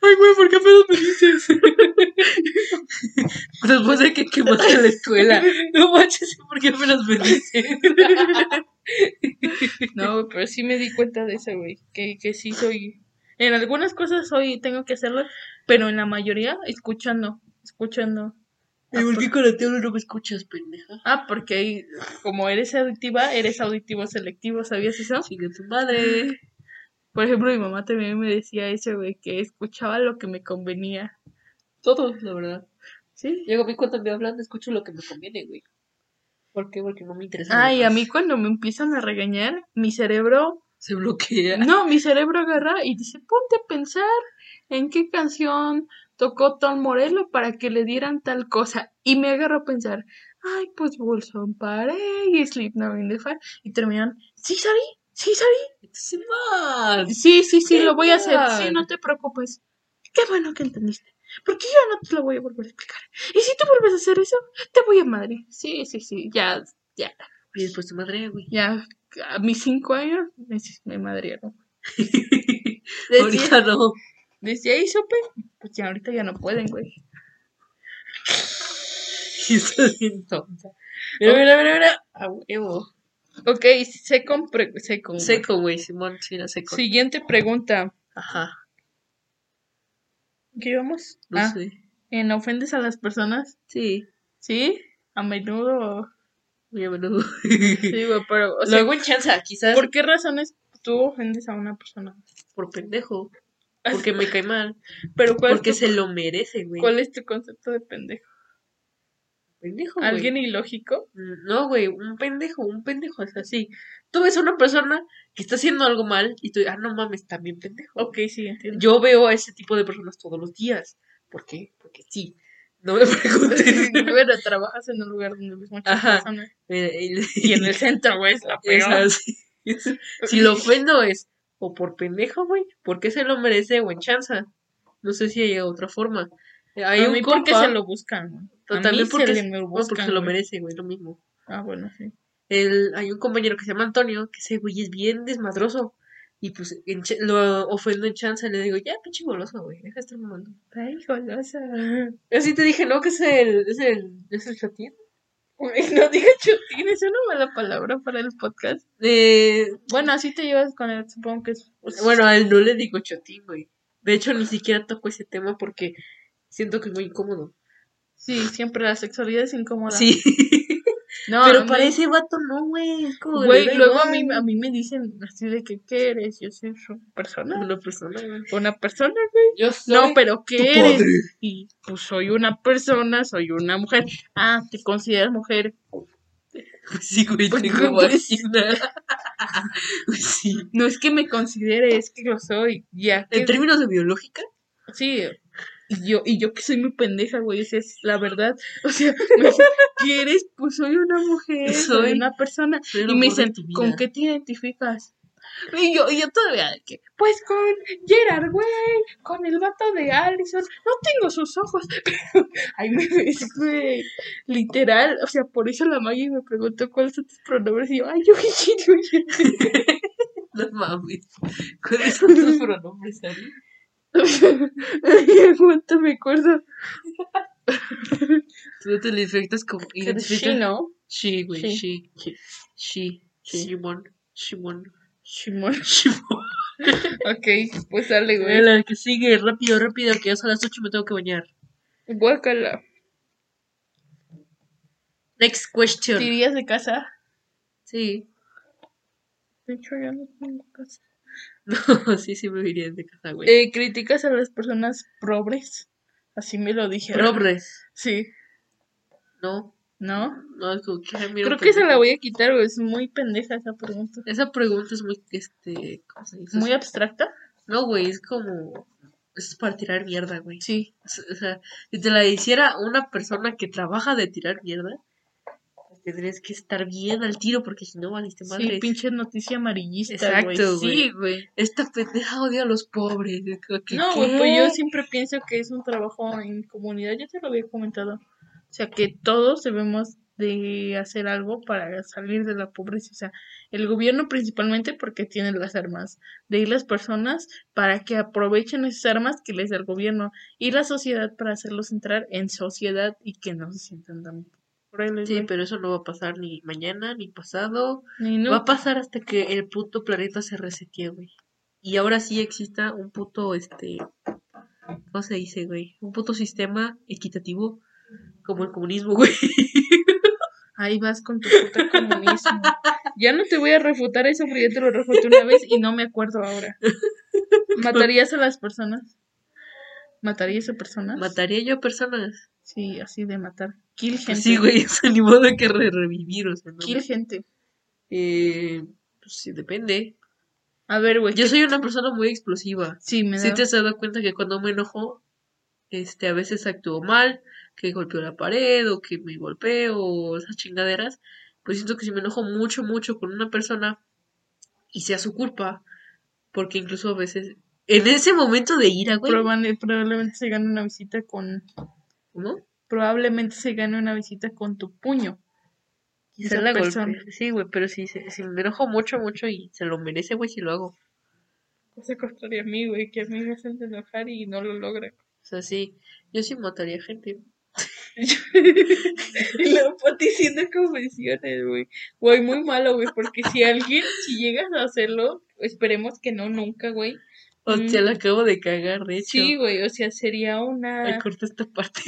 Ay, güey, ¿por qué apenas me dices? [LAUGHS] Después de que quemaste la escuela. [LAUGHS] No manches, ¿por qué apenas me dices? [LAUGHS] no, pero sí me di cuenta de eso, güey, que, que sí soy, en algunas cosas soy, tengo que hacerlo, pero en la mayoría escuchando, escuchando. ¿Y por qué con la tele no me escuchas, pendeja? Ah, porque ahí, como eres auditiva, eres auditivo selectivo, ¿sabías eso? Sigue tu madre. Por ejemplo, mi mamá también me decía eso, güey, que escuchaba lo que me convenía. Todos, la verdad. Sí. Llego a mí cuando me hablan, escucho lo que me conviene, güey. ¿Por qué? Porque no me interesa. Ay, lo a mí cuando me empiezan a regañar, mi cerebro, Se bloquea. no, mi cerebro agarra y dice, ponte a pensar en qué canción tocó Tom Morello para que le dieran tal cosa. Y me agarro a pensar, ay, pues Bolson Paré y Sleep Now in the Fire. Y terminan, sí, Sari, sí, Sari. Sí, man. Sí, sí, sí, ¿Qué lo voy a hacer. Sí, no te preocupes. Qué bueno que entendiste. Porque yo no te lo voy a volver a explicar. Y si tú vuelves a hacer eso, te voy a madre. Sí, sí, sí, ya, ya. Y después tu madre, güey. Ya a mis cinco años me, me madrearon. [LAUGHS] Desde, Ahorita no. Desde ahí supe, pues ya ahorita ya no pueden, güey. Estás bien tonta. Mira, mira, mira, mira. A huevo. Ok, seco, seco. Seco, güey, Simón, sí, era seco. Siguiente pregunta. Ajá. ¿Qué íbamos? No ah, sé. ¿en ofendes a las personas? Sí, ¿Sí? A menudo. muy a menudo. [LAUGHS] Sí, güey, pero, o sea, Luego en chanza, quizás ¿por qué razones tú ofendes a una persona? por pendejo. Porque me cae mal. Pero ¿cuál, Porque tu, se lo merece, güey. ¿cuál es tu concepto de pendejo? Pendejo, güey. ¿Alguien ilógico? No, güey, un pendejo, un pendejo, es así. Tú ves a una persona que está haciendo algo mal y tú, ah, no mames, también pendejo. Ok, sí, entiendo. Yo veo a ese tipo de personas todos los días. ¿Por qué? Porque sí. No me [LAUGHS] preguntes. bueno, [LAUGHS] trabajas en un lugar donde ves muchas Ajá. personas. Eh, Y en el centro, güey, es la [LAUGHS] es peor. así. Si lo ofendo es o por pendejo, güey, porque se lo merece o en chanza. No sé si hay otra forma. Hay a un mí porque compa, se lo buscan, güey. también porque, se se, le me bueno, porque buscan, se lo merece, güey, lo mismo. Ah, bueno, sí. El, hay un compañero que se llama Antonio, que ese güey es bien desmadroso. Y pues en lo ofendo en chanza y le digo, ya, pinche goloso, güey, deja de estar mamando. Ay, golosa. Así te dije, ¿no? Que es el, es el, es el chatín. [LAUGHS] No diga chutín, es una mala palabra para el podcast. Eh, Bueno, así te llevas con él, supongo que es. pues, bueno, a él no le digo chotín, güey. De hecho, ni siquiera toco ese tema porque siento que es muy incómodo. Sí, siempre la sexualidad es incómoda. Sí. [LAUGHS] No, Pero no, para ese vato no, güey. Es como de, Güey, luego a mí, a mí me dicen así de que, ¿qué eres? Yo soy una persona. Una persona, güey. Una persona, güey. Yo soy No, pero ¿qué tu eres? padre. Y pues soy una persona, soy una mujer. Ah, ¿te consideras mujer? Sí, güey, Pues, tengo pues, vagina. [LAUGHS] sí. No es que me considere, es que lo soy. Ya. En que- términos de biológica, Sí. Y yo, y yo que soy muy pendeja, güey, esa es la verdad. O sea, [LAUGHS] me dicen, ¿qué eres? Pues soy una mujer, soy, Soy- una persona. soy Y me dicen. ¿con qué te identificas? Y yo, y yo todavía, que, pues con Gerard, güey, con el vato de Allison. No tengo sus ojos, [LAUGHS] pero ahí me ves, güey. Literal, o sea, por eso la Maggie me preguntó cuáles son tus pronombres. Y yo, ay, yo, yo, yo, No mames. [LAUGHS] ¿Cuáles son tus pronombres, Ari? Ay, [LAUGHS] aguanta, me acuerdo. [LAUGHS] Tú te le infectas como Pero identificas- she, ¿no? She, güey, She. she. She. Sí. Shimon. Shimon. Shimon. Shimon. Ok, pues dale, güey. La que sigue, rápido, rápido, que ya son las 8 y me tengo que bañar. Guácala. Next question. ¿Te irías de casa? Sí. De hecho, ya no tengo casa. [LAUGHS] No, sí, sí me iría de casa, güey. Eh, ¿Criticas a las personas pobres? Así me lo dijeron. Pobres. Sí, No, ¿no? no, es como que ay, mira, Creo que se la voy a quitar, güey. Es muy pendeja esa pregunta. Esa pregunta es muy, este, ¿cómo se dice? ¿Muy abstracta? No, güey, es como, es para tirar mierda, güey. Sí. O sea, si te la hiciera una persona que trabaja de tirar mierda, tendrías que estar bien al tiro porque si no valiste Sí, madre. pinche noticia amarillista, Exacto, güey. Sí, güey. Esta pendeja odia a los pobres. No, güey, pues yo siempre pienso que es un trabajo en comunidad, ya te lo había comentado. O sea, que todos debemos de hacer algo para salir de la pobreza. O sea, el gobierno principalmente porque tiene las armas, de ir las personas para que aprovechen esas armas que les da el gobierno y la sociedad para hacerlos entrar en sociedad y que no se sientan tan Sí, güey. pero eso no va a pasar ni mañana ni pasado. Ni Va a pasar hasta que el puto planeta se resetee, güey. Y ahora sí exista un puto, este, ¿cómo se dice, güey? Un puto sistema equitativo como el comunismo, [LAUGHS] güey. Ahí vas con tu puta comunismo. Ya no te voy a refutar eso porque ya te lo refuté una vez y no me acuerdo ahora. [LAUGHS] ¿Matarías a las personas? ¿Matarías a personas? ¿Mataría yo a personas? Sí, así de matar. Kill gente. Sí, güey, [LAUGHS] sea, ni modo que re- revivir, o sea, no. Kill gente. Eh, pues sí, depende. A ver, güey. Yo ¿qué- soy una persona muy explosiva. Sí, me ¿Sí da... te has dado cuenta que cuando me enojo, este, a veces actúo mal, que golpeo la pared o que me golpeo o esas chingaderas? Pues siento que si me enojo mucho, mucho con una persona y sea su culpa, porque incluso a veces, en ese momento de ira, güey, Probable- probablemente se gane una visita con... Probablemente se gane una visita con tu puño. Quizá la persona. golpee. Sí, güey, pero si, se- si me enojo mucho, mucho y se lo merece, güey, si lo hago. No se costaría a mí, güey, que a mí me hacen enojar y no lo logra. O sea, sí, yo sí mataría gente. [LAUGHS] y Pati siendo confesiones, güey. Güey, muy malo, güey, porque si alguien, si llegas a hacerlo, esperemos que no nunca, güey. Hostia, Mm. la acabo de cagar, de hecho. Sí, güey, o sea, sería Ay, una... corta esta parte.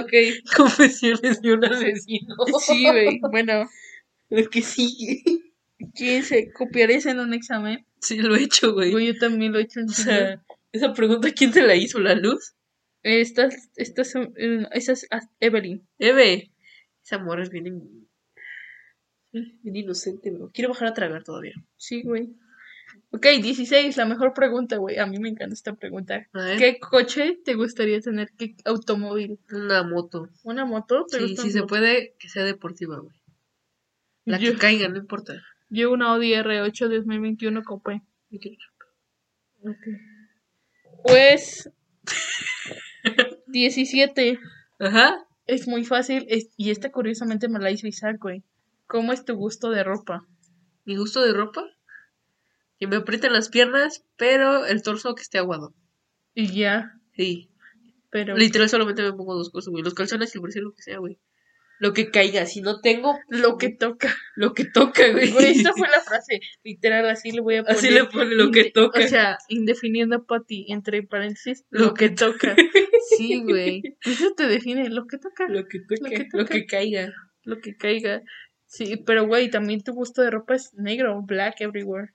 Ok, [LAUGHS] Confesiones de un asesino. sí, güey, bueno, Lo que sigue. ¿quién se copiarías en un examen? Sí, lo he hecho, güey. Güey, yo también lo he hecho en O sea, esa pregunta, ¿quién te la hizo? ¿La luz? Estas, estas eh, esa es ah, Evelyn. Eve. Esa morra es bien inocente, bro. Quiero bajar a tragar todavía. Sí, güey. Ok, 16, la mejor pregunta, güey. A mí me encanta esta pregunta. ¿Qué coche te gustaría tener? ¿Qué automóvil? Una moto. ¿Una moto? ¿Te Sí, si se puede, que sea deportiva, güey. La Yo, que caiga, no importa. yo una Audi R8 2021 copé. Pues [LAUGHS] 17. Ajá. Es muy fácil. es- y esta curiosamente me la hizo Isaac, güey. ¿Cómo es tu gusto de ropa? Mi gusto de ropa. Que me aprieten las piernas, pero el torso que esté aguado. Y ya. Sí. Pero Literal solamente me pongo dos cosas, güey. Los calzones y el brasier, lo que sea, güey. Lo que caiga. Si no tengo, lo que toca. lo que toca, güey. Güey, esta fue la frase. Literal, así le voy a poner. Así le pone lo que toca. O sea, indefiniendo a Patty, entre paréntesis, Lo lo, que toca. [LAUGHS] Sí, güey. [LAUGHS] Eso te define, lo que toca. Lo que toque, Lo que lo toca. que caiga. Lo que caiga. Sí, pero güey, también tu gusto de ropa es negro, black everywhere.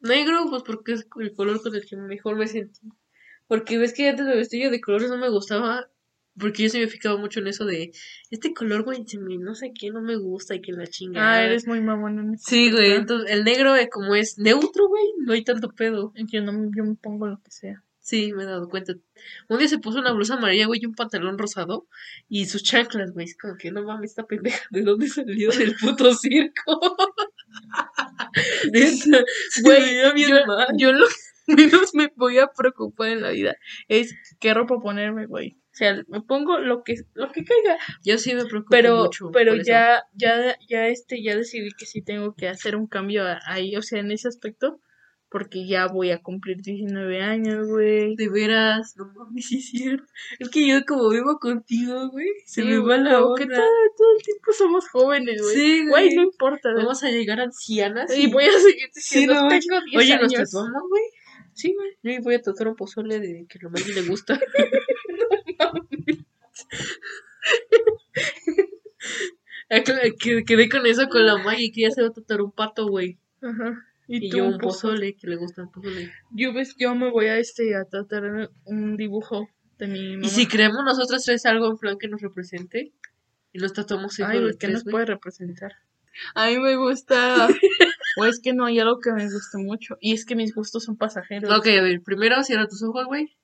Negro, pues porque es el color con el que mejor me sentí. Porque ves que antes me vestía de colores no me gustaba. Porque yo se me fijaba mucho en eso de este color, güey, no sé qué, no me gusta y que la chingada. Ah, eres muy mamón Sí, güey, entonces el negro, eh, como es neutro, güey, no hay tanto pedo. Yo, no, yo me pongo lo que sea. Sí, me he dado cuenta. Un día se puso una blusa amarilla, güey, y un pantalón rosado. Y sus chanclas, güey. Es como que no mames, esta pendeja, ¿de dónde salió del puto circo? [LAUGHS] [LAUGHS] Neta, Güey, yo, lo que [LAUGHS] menos me voy a preocupar en la vida es qué ropa ponerme, güey. O sea, me pongo lo que lo que caiga. Yo sí me preocupo Pero, mucho. pero eso. ya, ya, ya este, ya decidí que sí tengo que hacer un cambio ahí, o sea, en ese aspecto, porque ya voy a cumplir 19 años, güey. De veras, no mames, [LAUGHS] sí es cierto. Es que yo como vivo contigo, güey, se Sí, me va la como que onda. todo, todo el tiempo somos jóvenes, güey. Sí, Güey, no importa. Vamos a llegar ancianas. Y voy a seguir diciendo, no, tengo 10 Oye, años. ¿nos tatuamos, güey? Sí, güey. Yo voy a tatuar un pozole de que a Maggie le gusta. [LAUGHS] [LAUGHS] Acla- que- Quedé con eso con la Maggie, que ya se va a tatuar un pato, güey. Ajá. Y, tú yo un pozole. pozole, que le gusta el pozole. Yo ves, yo me voy a este a tratar un dibujo de mi mamá. Y si creamos nosotros tres algo en plan que nos represente, y nos tatuamos eso Ay, güey, los ¿qué tres, nos puede representar? A mí me gusta. [LAUGHS] o es que no hay algo que me guste mucho. Y es que mis gustos son pasajeros. Ok, a ver, primero cierra tus ojos, güey.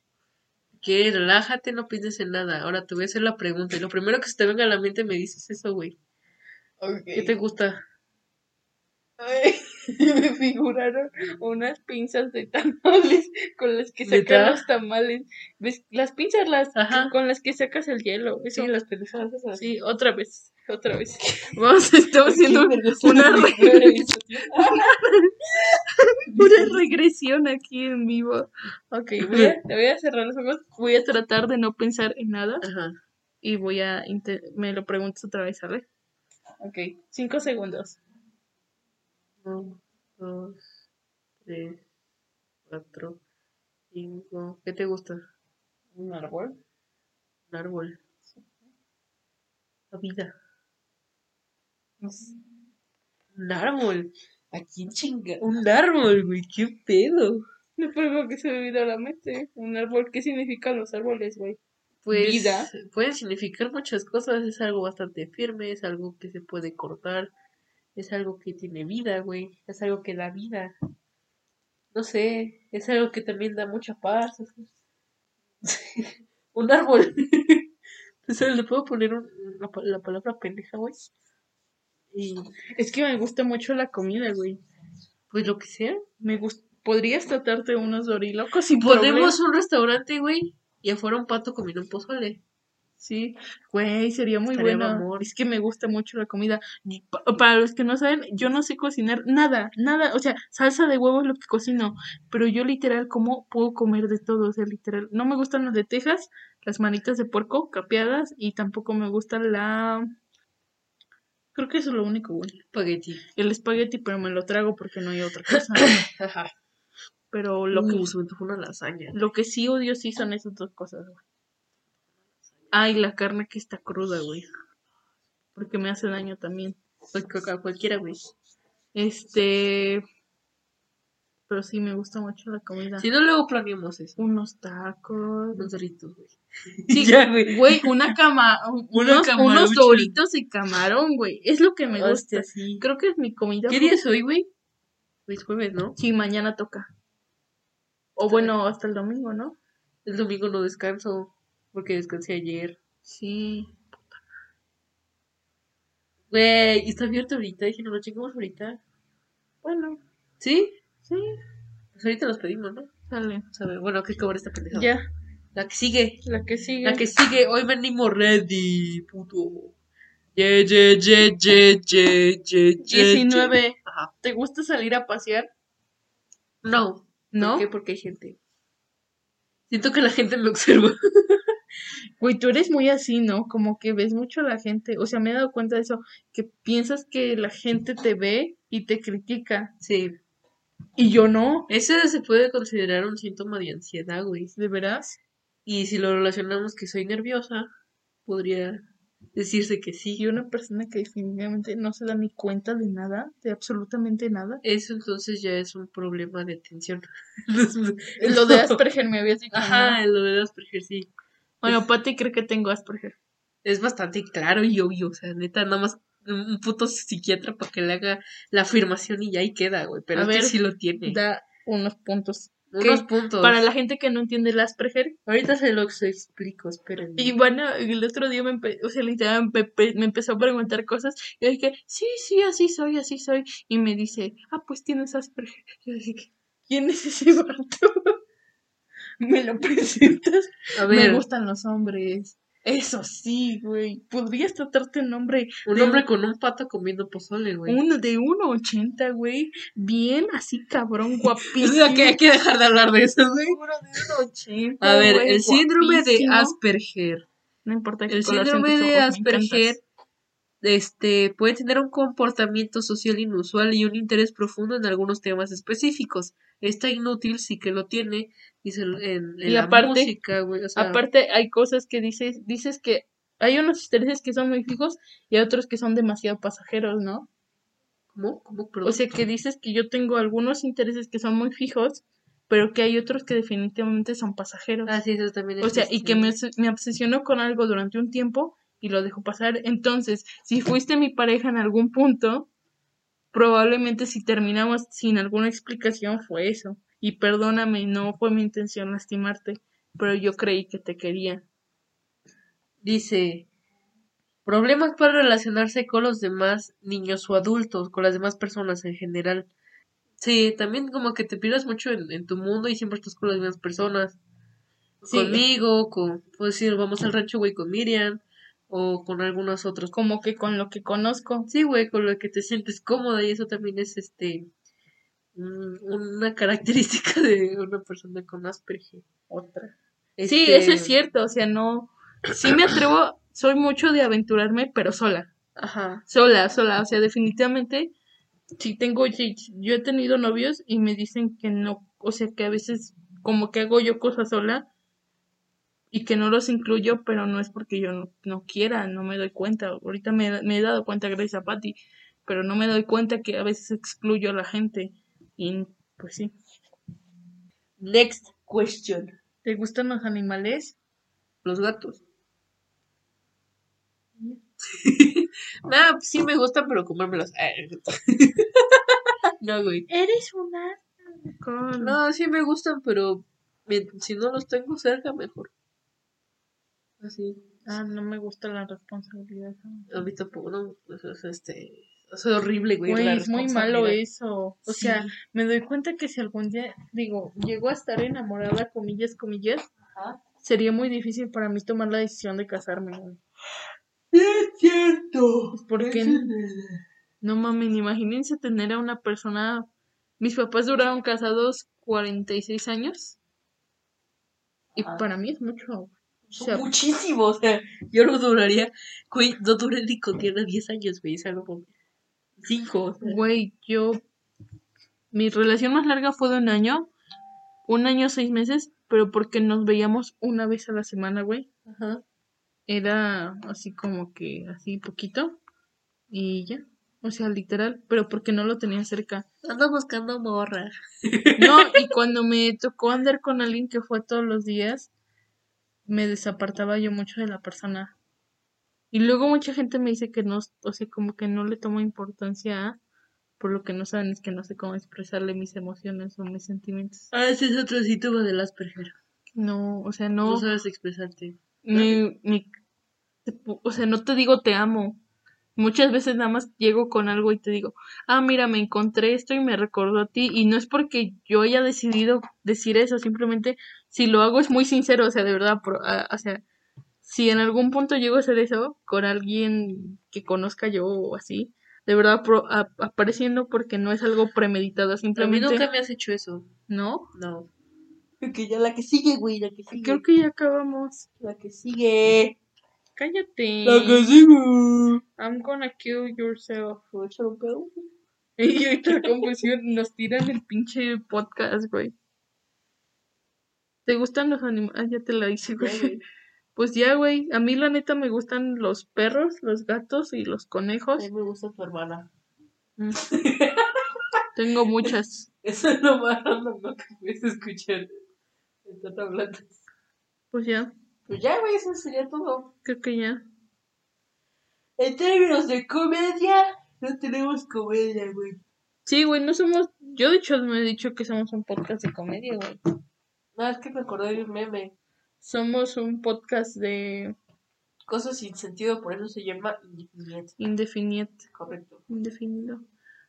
Que relájate, no pienses en nada. Ahora te voy a hacer la pregunta. Y lo primero que se te venga a la mente me dices eso, güey. ¿Qué te gusta? Ay, [LAUGHS] me figuraron unas pinzas de tamales [LAUGHS] con las que sacan los tamales. ¿Ves? Las pinzas las Ajá. con las que sacas el hielo. Eso. Sí, las pendejadas. Sí, otra vez. Otra vez. Vamos, estamos haciendo una, re- [LAUGHS] una regresión aquí en vivo. Ok, voy a, te voy a cerrar los ojos. Voy a tratar de no pensar en nada. Ajá. Y voy a. Me lo preguntas otra vez, ¿sale? Ok, cinco segundos. Uno, dos, tres, cuatro, cinco. ¿Qué te gusta? ¿Un árbol? Un árbol. La vida. Un árbol. ¿A quién chinga? Un árbol, güey. ¿Qué pedo? No puedo que se me olvidó la mente. Un árbol, ¿qué significan los árboles, güey? Pues Vida. pueden significar muchas cosas, es algo bastante firme, es algo que se puede cortar, es algo que tiene vida, güey, es algo que da vida. No sé, es algo que también da mucha paz. [LAUGHS] un árbol. [LAUGHS] Entonces le puedo poner un- la, la palabra pendeja, güey. Y Es que me gusta mucho la comida, güey. pues lo que sea. Me gust Podrías tratarte unos dorilocos sin Ponemos un restaurante, güey, y afuera un pato comiendo un pozole. Sí, güey, sería muy Estaría bueno. Es que me gusta mucho la comida. Pa- para los que no saben, yo no sé cocinar nada, nada. O sea, salsa de huevo es lo que cocino. Pero yo literal, como puedo comer de todo? O sea, literal. No me gustan las de Texas, las manitas de puerco capeadas. Y tampoco me gusta la... Creo que eso es lo único, güey. Espagueti. El espagueti, pero me lo trago porque no hay otra [COUGHS] cosa. Pero lo que, se me una lasaña. lo que sí odio sí son esas dos cosas, güey. Ay, la carne que está cruda, güey. Porque me hace daño también. Pues a cualquiera, güey. Este. Pero sí me gusta mucho la comida. Si no, luego planeamos eso. Unos tacos. Unos doritos, güey. Sí, [LAUGHS] ya, güey. Güey, una cama. [LAUGHS] Unos, doritos de camarón, güey. Es lo que me gusta. Sí. Creo que es mi comida. ¿Qué día es hoy, güey? Hoy es jueves, ¿no? Sí, mañana toca. O bueno, hasta el domingo, ¿no? El domingo no descanso porque descansé ayer. Sí. Güey, ¿y está abierto ahorita? Dije, no lo checamos ahorita. Bueno, ¿Sí? sí. Pues ahorita los pedimos, ¿no? Sale. Sabe, Bueno, que acabar esta pendejada. Ya, La que sigue. la que sigue. La que sigue. Hoy venimos ready, puto. Ye, ye, ye, ye, ye, ye, ye, 19. ye. Ajá. ¿Te gusta salir a pasear? No. ¿No? ¿Por qué? Porque hay gente. Siento que la gente me observa. [LAUGHS] Güey, tú eres muy así, ¿no? Como que ves mucho a la gente. O sea, me he dado cuenta de eso, que piensas que la gente te ve y te critica. Sí. Y yo no. Ese se puede considerar un síntoma de ansiedad, güey. ¿De veras? Y si lo relacionamos que soy nerviosa, podría decirse que sí. Y una persona que definitivamente no se da ni cuenta de nada, de absolutamente nada. Eso entonces ya es un problema de atención. [LAUGHS] [LAUGHS] Lo de Asperger me habías dicho. Ajá, lo de Asperger, sí. Bueno, Pati cree que tengo Asperger. Es bastante claro y obvio, o sea, neta, nada más un puto psiquiatra para que le haga la afirmación y ya ahí queda, güey. Pero A es que sí lo tiene. Da unos puntos. Unos puntos. Para la gente que no entiende el Asperger, Ahorita se lo explico, esperen. Y bueno, el otro día me, o sea, literal, me, empe- me empezó a preguntar cosas. Y yo dije, sí, sí, así soy, así soy. Y me dice, ah, pues tienes Asperger. Yo dije, ¿quién es ese vato? [LAUGHS] ¿Me lo presentas? A Me ver, gustan los hombres. Eso sí, güey. Podrías tratarte un hombre un hombre con un pato comiendo pozole, güey. uno de 1.80, güey. Bien así, cabrón, [LAUGHS] O guapísimo. sea, que hay que dejar de hablar de eso, güey. Uno de 1.80, A ver, el síndrome de. Asperger. No importa que El síndrome de Asperger. Este, puede tener un comportamiento social inusual y un interés profundo en algunos temas específicos. Está inútil sí que lo tiene, dice en, en Y la aparte- música, güey. O sea, Aparte, hay cosas que dices, dices que hay unos intereses que son muy fijos y hay otros que son demasiado pasajeros, ¿no? ¿cómo? ¿Cómo? Perdón. O sea, que dices que yo tengo algunos intereses que son muy fijos, pero que hay otros que definitivamente son pasajeros. Ah, sí, eso también es O sea, y que este, me, me obsesionó con algo durante un tiempo y lo dejo pasar. Entonces, si fuiste mi pareja en algún punto, probablemente si terminamos sin alguna explicación fue eso. Y perdóname, no fue mi intención lastimarte, pero yo creí que te quería. Dice, problemas para relacionarse con los demás niños o adultos, con las demás personas en general. Sí, también como que te pierdas mucho en, en tu mundo y siempre estás con las mismas personas. Sí. Conmigo, con, pues decir, vamos al rancho, güey, con Miriam, o con algunos otros. Como que con lo que conozco. Sí, güey, con lo que te sientes cómoda y eso también es, este, un- una [LAUGHS] característica de una persona con Asperger. Otra. Este, Sí, eso es cierto, o sea, no. Sí me atrevo, soy mucho de aventurarme, pero sola. Ajá. Sola, sola, o sea, definitivamente. Si tengo, yo he tenido novios y me dicen que no, o sea, que a veces como que hago yo cosas sola y que no los incluyo, pero no es porque yo no, no quiera, no me doy cuenta. Ahorita me, me he dado cuenta gracias a Patty, pero no me doy cuenta que a veces excluyo a la gente y pues sí. Next question. ¿Te gustan los animales? Los gatos. Nada, [LAUGHS] pues sí me gustan, pero comérmelos. [LAUGHS] no, güey. Eres una... No, sí me gustan, pero si no los tengo cerca, mejor. Así. Ah, no me gusta la responsabilidad. A mí tampoco, no. Eso es este. Es horrible, güey. Güey, la es muy malo eso. O Sí. sea, me doy cuenta que si algún día, digo, llego a estar enamorada, comillas, comillas, Ajá. sería muy difícil para mí tomar la decisión de casarme, güey. Es cierto. ¿Por qué? Eso es verdad. No mames, imagínense tener a una persona. Mis papás duraron casados 46 años. Y Ajá. para mí es mucho. O Son sea, o sea, yo no duraría, güey, no duré ni con Diana 10 años, güey, o sea, no mames. Cinco, o sea. güey, yo. Mi relación más larga fue de un año. Un año, seis meses. Pero porque nos veíamos una vez a la semana, güey. Ajá. Era así como que, así poquito. Y ya. O sea, literal. Pero porque no lo tenía cerca. Ando buscando morra. No, y cuando me tocó andar con alguien que fue todos los días, me desapartaba yo mucho de la persona. Y luego mucha gente me dice que no, o sea, como que no le tomo importancia a, por lo que no saben es que no sé cómo expresarle mis emociones o mis sentimientos. Ah, ese es otro síntoma del Asperger. No, o sea, No, no, sabes expresarte. ni, ni, o sea, no te digo te amo. Muchas veces nada más llego con algo y te digo, ah, mira, me encontré esto y me recordó a ti. Y no es porque yo haya decidido decir eso, simplemente si lo hago es muy sincero, o sea, de verdad, pro- a- o sea, si en algún punto llego a hacer eso con alguien que conozca yo o así, de verdad pro- a- apareciendo porque no es algo premeditado, A mí simplemente, nunca me has hecho eso. ¿no? No. Que ya la que sigue, güey, la que sigue. Creo que ya acabamos. La que sigue. Cállate. sigue. I'm gonna kill yourself. ¿Me voy a? Y ahorita la confusión nos tiran el pinche podcast, güey. ¿Te gustan los animales? Ah, ya te la hice, güey. [LAUGHS] Pues ya, güey. A mí la neta me gustan los perros, los gatos y los A conejos. mí me gusta tu hermana. Mm. [LAUGHS] Tengo muchas. Eso es lo más ¿no? que puedes escuchar. Están hablando. Pues ya, Pues ya, güey, eso sería todo. creo que ya. En términos de comedia, no tenemos comedia, güey. Sí, güey, no somos. Yo de hecho me he dicho que somos un podcast de comedia, güey. No, es que me acordé de un meme. Somos un podcast de Cosas sin sentido, por eso se llama Indefinite. indefinido. Correcto. Indefinido.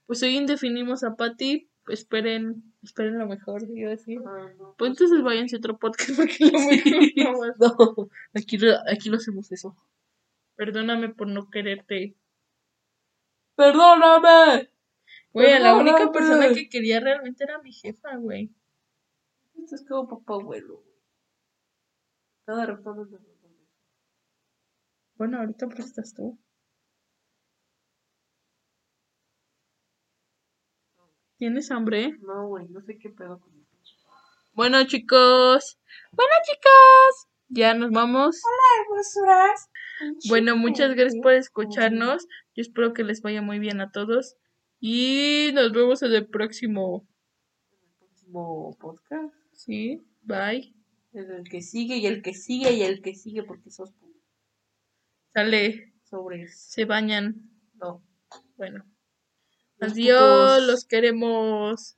Pues hoy indefinimos a Patty. Esperen, esperen lo mejor, iba a decir. Ah, no. Pues entonces váyanse a otro podcast [LAUGHS] porque lo mejor no. No, aquí, no hacemos eso. Perdóname por no quererte. ¡Perdóname! Güey, la única persona que quería realmente era mi jefa, güey. Esto es como papá abuelo. Cada rato. Bueno, ahorita prestas tú. ¿Tienes hambre? No, güey, no sé qué pedo con. Bueno, chicos. Bueno, chicos. Ya nos vamos. hermosuras! Bueno, muchas gracias por escucharnos. Yo espero que les vaya muy bien a todos. Y nos vemos en el próximo. En el próximo podcast. Sí, bye. En el que sigue y el que sigue y el que sigue porque sos Sale, sobres. se bañan. No. Bueno. Adiós, los queremos.